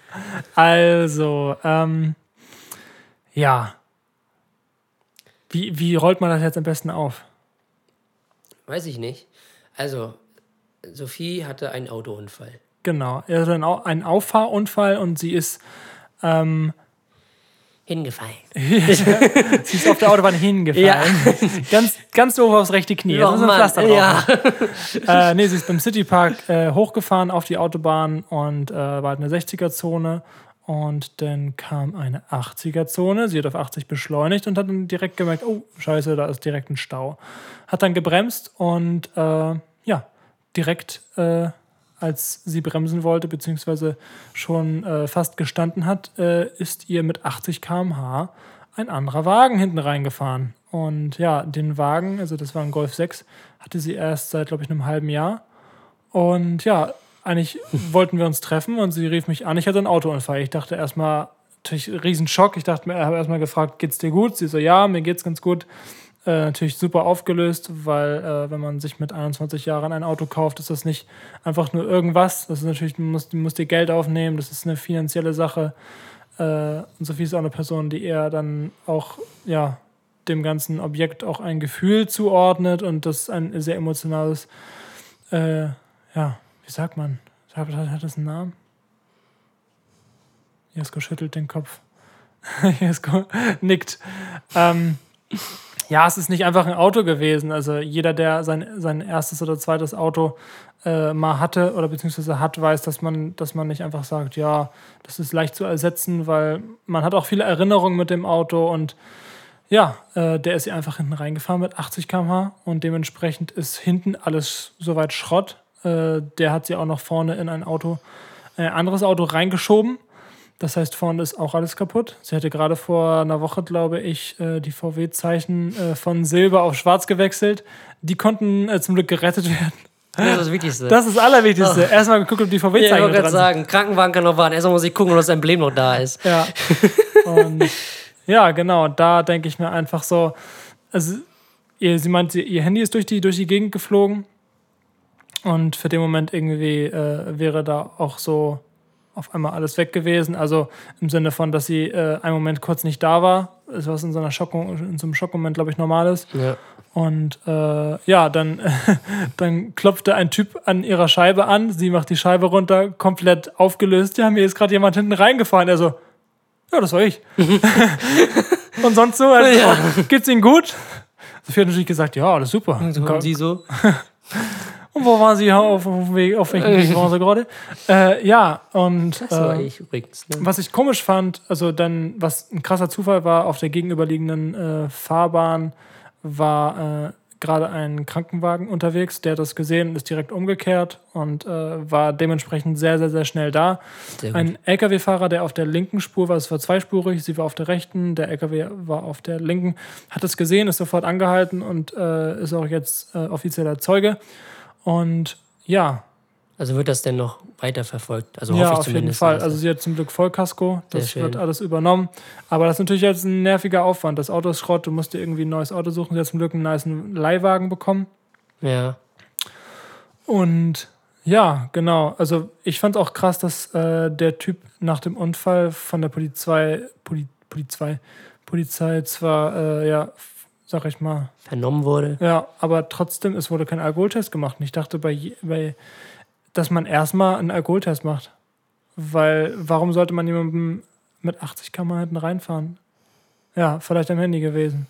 also, ähm, ja. Wie, wie rollt man das jetzt am besten auf? Weiß ich nicht. Also, Sophie hatte einen Autounfall. Genau, er hatte einen Au- einen Auffahrunfall und sie ist, ähm, Hingefallen. sie ist auf der Autobahn hingefallen. Ganz, ganz doof aufs rechte Knie. Oh müssen wir Mann, Pflaster ja. äh, nee, sie ist beim Citypark äh, hochgefahren auf die Autobahn und äh, war halt eine 60er-Zone. Und dann kam eine 80er-Zone. Sie hat auf 80 beschleunigt und hat dann direkt gemerkt, oh, scheiße, da ist direkt ein Stau. Hat dann gebremst und äh, ja, direkt äh, als sie bremsen wollte, beziehungsweise schon äh, fast gestanden hat, äh, ist ihr mit 80 km/h ein anderer Wagen hinten reingefahren. Und ja, den Wagen, also das war ein Golf 6, hatte sie erst seit, glaube ich, einem halben Jahr. Und ja, eigentlich wollten wir uns treffen und sie rief mich an. Ich hatte einen Autounfall. Ich dachte erstmal, natürlich Riesenschock. Ich dachte mir, habe erstmal gefragt, geht's dir gut? Sie so, ja, mir geht's ganz gut. Äh, natürlich super aufgelöst, weil äh, wenn man sich mit 21 Jahren ein Auto kauft, ist das nicht einfach nur irgendwas. Das ist natürlich, du musst, du musst dir Geld aufnehmen, das ist eine finanzielle Sache. Äh, und Sophie ist auch eine Person, die eher dann auch, ja, dem ganzen Objekt auch ein Gefühl zuordnet und das ein sehr emotionales, äh, ja, wie sagt man? Hat, hat, hat das einen Namen? Jesko schüttelt den Kopf. Jesko nickt. Ähm, ja, es ist nicht einfach ein Auto gewesen. Also jeder, der sein, sein erstes oder zweites Auto äh, mal hatte oder beziehungsweise hat, weiß, dass man, dass man nicht einfach sagt, ja, das ist leicht zu ersetzen, weil man hat auch viele Erinnerungen mit dem Auto und ja, äh, der ist einfach hinten reingefahren mit 80 km/h und dementsprechend ist hinten alles soweit Schrott. Äh, der hat sie auch noch vorne in ein Auto, ein anderes Auto reingeschoben. Das heißt, vorne ist auch alles kaputt. Sie hatte gerade vor einer Woche, glaube ich, äh, die VW-Zeichen äh, von Silber auf Schwarz gewechselt. Die konnten äh, zum Glück gerettet werden. Das ist das Wichtigste. Das ist das Allerwichtigste. Erstmal geguckt, ob die ja, ich VW-Zeichen wollte dran gerade sind. sagen, Krankenwagen kann noch warten. Erstmal muss ich gucken, ob das Emblem noch da ist. Ja. Und ja, genau, da denke ich mir einfach so, also ihr, sie meint, ihr Handy ist durch die, durch die Gegend geflogen und für den Moment irgendwie äh, wäre da auch so auf einmal alles weg gewesen. Also im Sinne von, dass sie äh, einen Moment kurz nicht da war, ist was in so, einer Schock, in so einem Schockmoment, glaube ich, normal ist. Ja. Und äh, ja, dann, dann klopfte ein Typ an ihrer Scheibe an. Sie macht die Scheibe runter, komplett aufgelöst. Ja, mir ist gerade jemand hinten reingefahren. Er so, ja, das war ich. und sonst so, also, Ja. geht's Ihnen gut? Sophie hat natürlich gesagt, ja, alles super. Und sie so, Und wo waren Sie auf, auf, Weg, auf welchem Weg waren Sie gerade? Äh, ja, und Das war äh, ich übrigens. Ne? was ich komisch fand, also dann, was ein krasser Zufall war, auf der gegenüberliegenden äh, Fahrbahn war äh, gerade ein Krankenwagen unterwegs, der hat das gesehen und ist direkt umgekehrt und äh, war dementsprechend sehr, sehr, sehr schnell da. Sehr. Ein LKW-Fahrer, der auf der linken Spur war, es war zweispurig, sie war auf der rechten, der LKW war auf der linken, hat es gesehen, ist sofort angehalten und äh, ist auch jetzt äh, offizieller Zeuge. Und ja, Also wird das denn noch weiter verfolgt? Also ja, hoffe ich auf jeden zumindest. Fall. dass Also sie hat zum Glück Vollkasko. Das wird alles übernommen. Aber das ist natürlich jetzt ein nerviger Aufwand. Das Auto ist Schrott, du musst dir irgendwie ein neues Auto suchen. Sie hat zum Glück einen nice Leihwagen bekommen. ja. Und ja, genau. Also ich fand auch krass, dass äh, der Typ nach dem Unfall von der Polizei, Poli, Polizei, Polizei zwar, äh, ja, sag ich mal, vernommen wurde. ja, aber trotzdem, es wurde kein Alkoholtest gemacht. Und ich dachte, bei, je- bei dass man erstmal einen Alkoholtest macht. Weil, warum sollte man jemandem mit 80 km hinten reinfahren? Ja, vielleicht am Handy gewesen.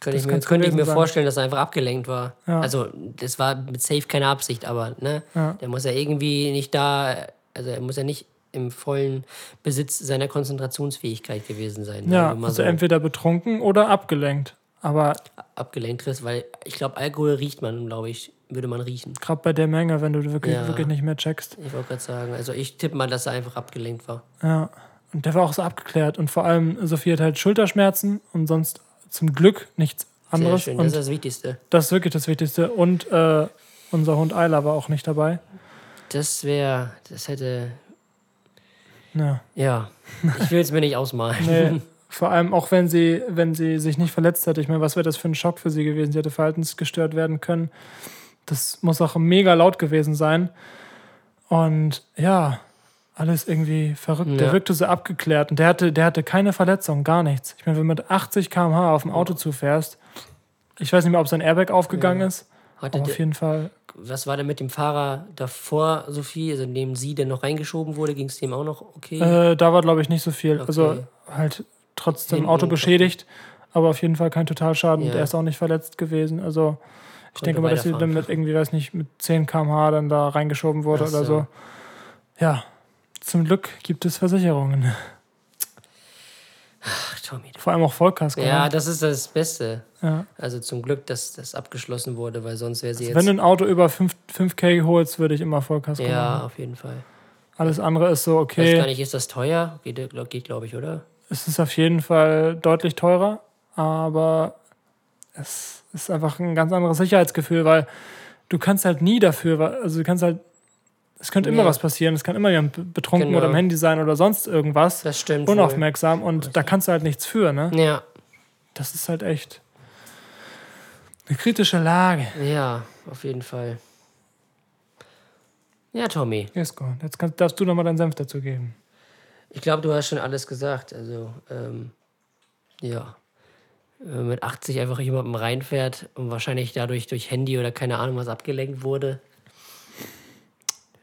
Könnte Das ich mir, könnte ich mir sein. vorstellen, dass er einfach abgelenkt war. Ja. Also, das war mit Safe keine Absicht, aber ne, Ja. der muss ja irgendwie nicht da, also er muss ja nicht im vollen Besitz seiner Konzentrationsfähigkeit gewesen sein. Ja, wenn man also so entweder betrunken oder abgelenkt. Aber abgelenkt ist, weil ich glaube, Alkohol riecht man, glaube ich, würde man riechen. gerade bei der Menge, wenn du wirklich, Ja. wirklich nicht mehr checkst. Ich wollte gerade sagen, also ich tippe mal, dass er einfach abgelenkt war. Ja. Und der war auch so abgeklärt. Und vor allem, Sophie hat halt Schulterschmerzen und sonst zum Glück nichts Sehr anderes. schön, und das ist das Wichtigste. Das ist wirklich das Wichtigste. Und äh, unser Hund Ayla war auch nicht dabei. Das wäre, das hätte, Ja. ja, ich will es mir nicht ausmalen. Nee, vor allem auch wenn sie, wenn sie sich nicht verletzt hätte. Ich meine, was wäre das für ein Schock für sie gewesen? Sie hätte verhaltensgestört werden können. Das muss auch mega laut gewesen sein. Und ja, alles irgendwie verrückt. Der Ja. wirkte so abgeklärt und der hatte, der hatte keine Verletzung, gar nichts. Ich meine, wenn du mit 80 km/h auf dem Auto zufährst, ich weiß nicht mehr, ob sein Airbag aufgegangen ist, Hatte der, auf jeden Fall was war denn mit dem Fahrer davor, Sophie? Also, indem sie denn noch reingeschoben wurde, ging es dem auch noch okay? Äh, da war, glaube ich, nicht so viel. Okay. Also halt trotzdem Hinten Auto beschädigt, aber auf jeden Fall kein Totalschaden. Ja. Der ist auch nicht verletzt gewesen. Also ich Konnte denke mal, dass sie dann mit irgendwie, weiß nicht, mit 10 km/h dann da reingeschoben wurde Ach oder so. so. Ja, zum Glück gibt es Versicherungen. Ach, Tommy. Vor allem auch Vollkasko. Ja, ne? das ist das Beste. ja. Also zum Glück, dass das abgeschlossen wurde, weil sonst wäre sie Also Wenn du jetzt. ein Auto über 5, 5K holst, würde ich immer Vollkasko Ja, machen. auf jeden Fall. Alles andere ist so, Weiß gar okay, nicht, ist das teuer? Geht, geht glaube ich, oder? Es ist auf jeden Fall deutlich teurer, aber es ist einfach ein ganz anderes Sicherheitsgefühl, weil du kannst halt nie dafür, also du kannst halt, es könnte immer Ja. was passieren, es kann immer jemand be- betrunken Genau. oder am Handy sein oder sonst irgendwas, Das stimmt. wohl. unaufmerksam und da kannst du halt nichts für, ne? Ja, Das ist halt echt eine kritische Lage. ja, auf jeden Fall. Ja, Tommy. Jesko, jetzt kannst, darfst du nochmal deinen Senf dazu geben. Ich glaube, du hast schon alles gesagt. Also, ähm, ja. Wenn man mit 80 einfach jemandem reinfährt und wahrscheinlich dadurch durch Handy oder keine Ahnung was abgelenkt wurde,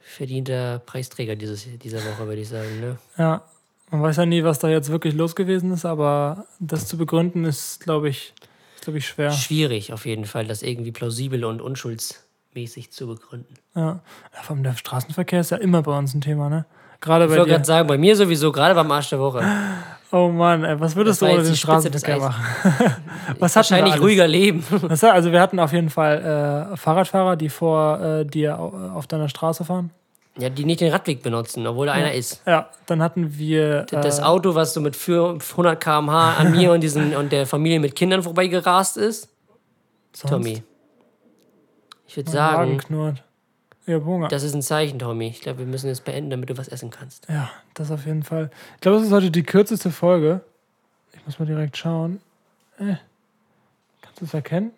verdienter Preisträger dieses, dieser Woche, würde ich sagen. Ne? Ja, man weiß ja nie, was da jetzt wirklich los gewesen ist, aber das zu begründen ist, glaube ich, ist, glaube ich, schwer. Schwierig auf jeden Fall, das irgendwie plausibel und unschuldsmäßig zu begründen. Ja. ja, vor allem der Straßenverkehr ist ja immer bei uns ein Thema, ne? Gerade Ich bei wollte dir. gerade sagen, bei mir sowieso, gerade beim Arsch der Woche. Oh Mann, ey, was würdest du ohne den Straßenverkehr machen? was Wahrscheinlich ruhiger leben. War, also wir hatten auf jeden Fall äh, Fahrradfahrer, die vor äh, dir au- auf deiner Straße fahren. Ja, die nicht den Radweg benutzen, obwohl da einer ist. Ja, dann hatten wir äh, Das Auto, was so mit 100 km/h an mir und, diesen, und der Familie mit Kindern vorbeigerast ist. sonst Tommy. Ich würde mein Magen sagen, knurrt. Ich hab Hunger. das ist ein Zeichen, Tommy. Ich glaube, wir müssen jetzt beenden, damit du was essen kannst. Ja, das auf jeden Fall. Ich glaube, das ist heute die kürzeste Folge. Ich muss mal direkt schauen. Äh, kannst du es erkennen?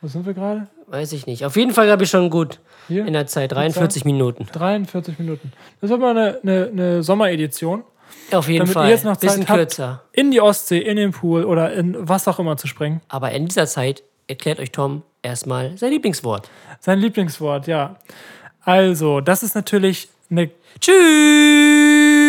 Wo sind wir gerade? Weiß ich nicht. Auf jeden Fall habe ich schon gut Hier? in der Zeit. 43 Minuten. 43 Minuten. Das ist aber eine, eine, eine Sommeredition. Auf jeden Damit ihr Fall. jetzt noch Bisschen Zeit habt. kürzer. In die Ostsee, in den Pool oder in was auch immer zu springen. Aber in dieser Zeit erklärt euch Tom erstmal sein Lieblingswort. Sein Lieblingswort, ja. Also, das ist natürlich eine Tschüss!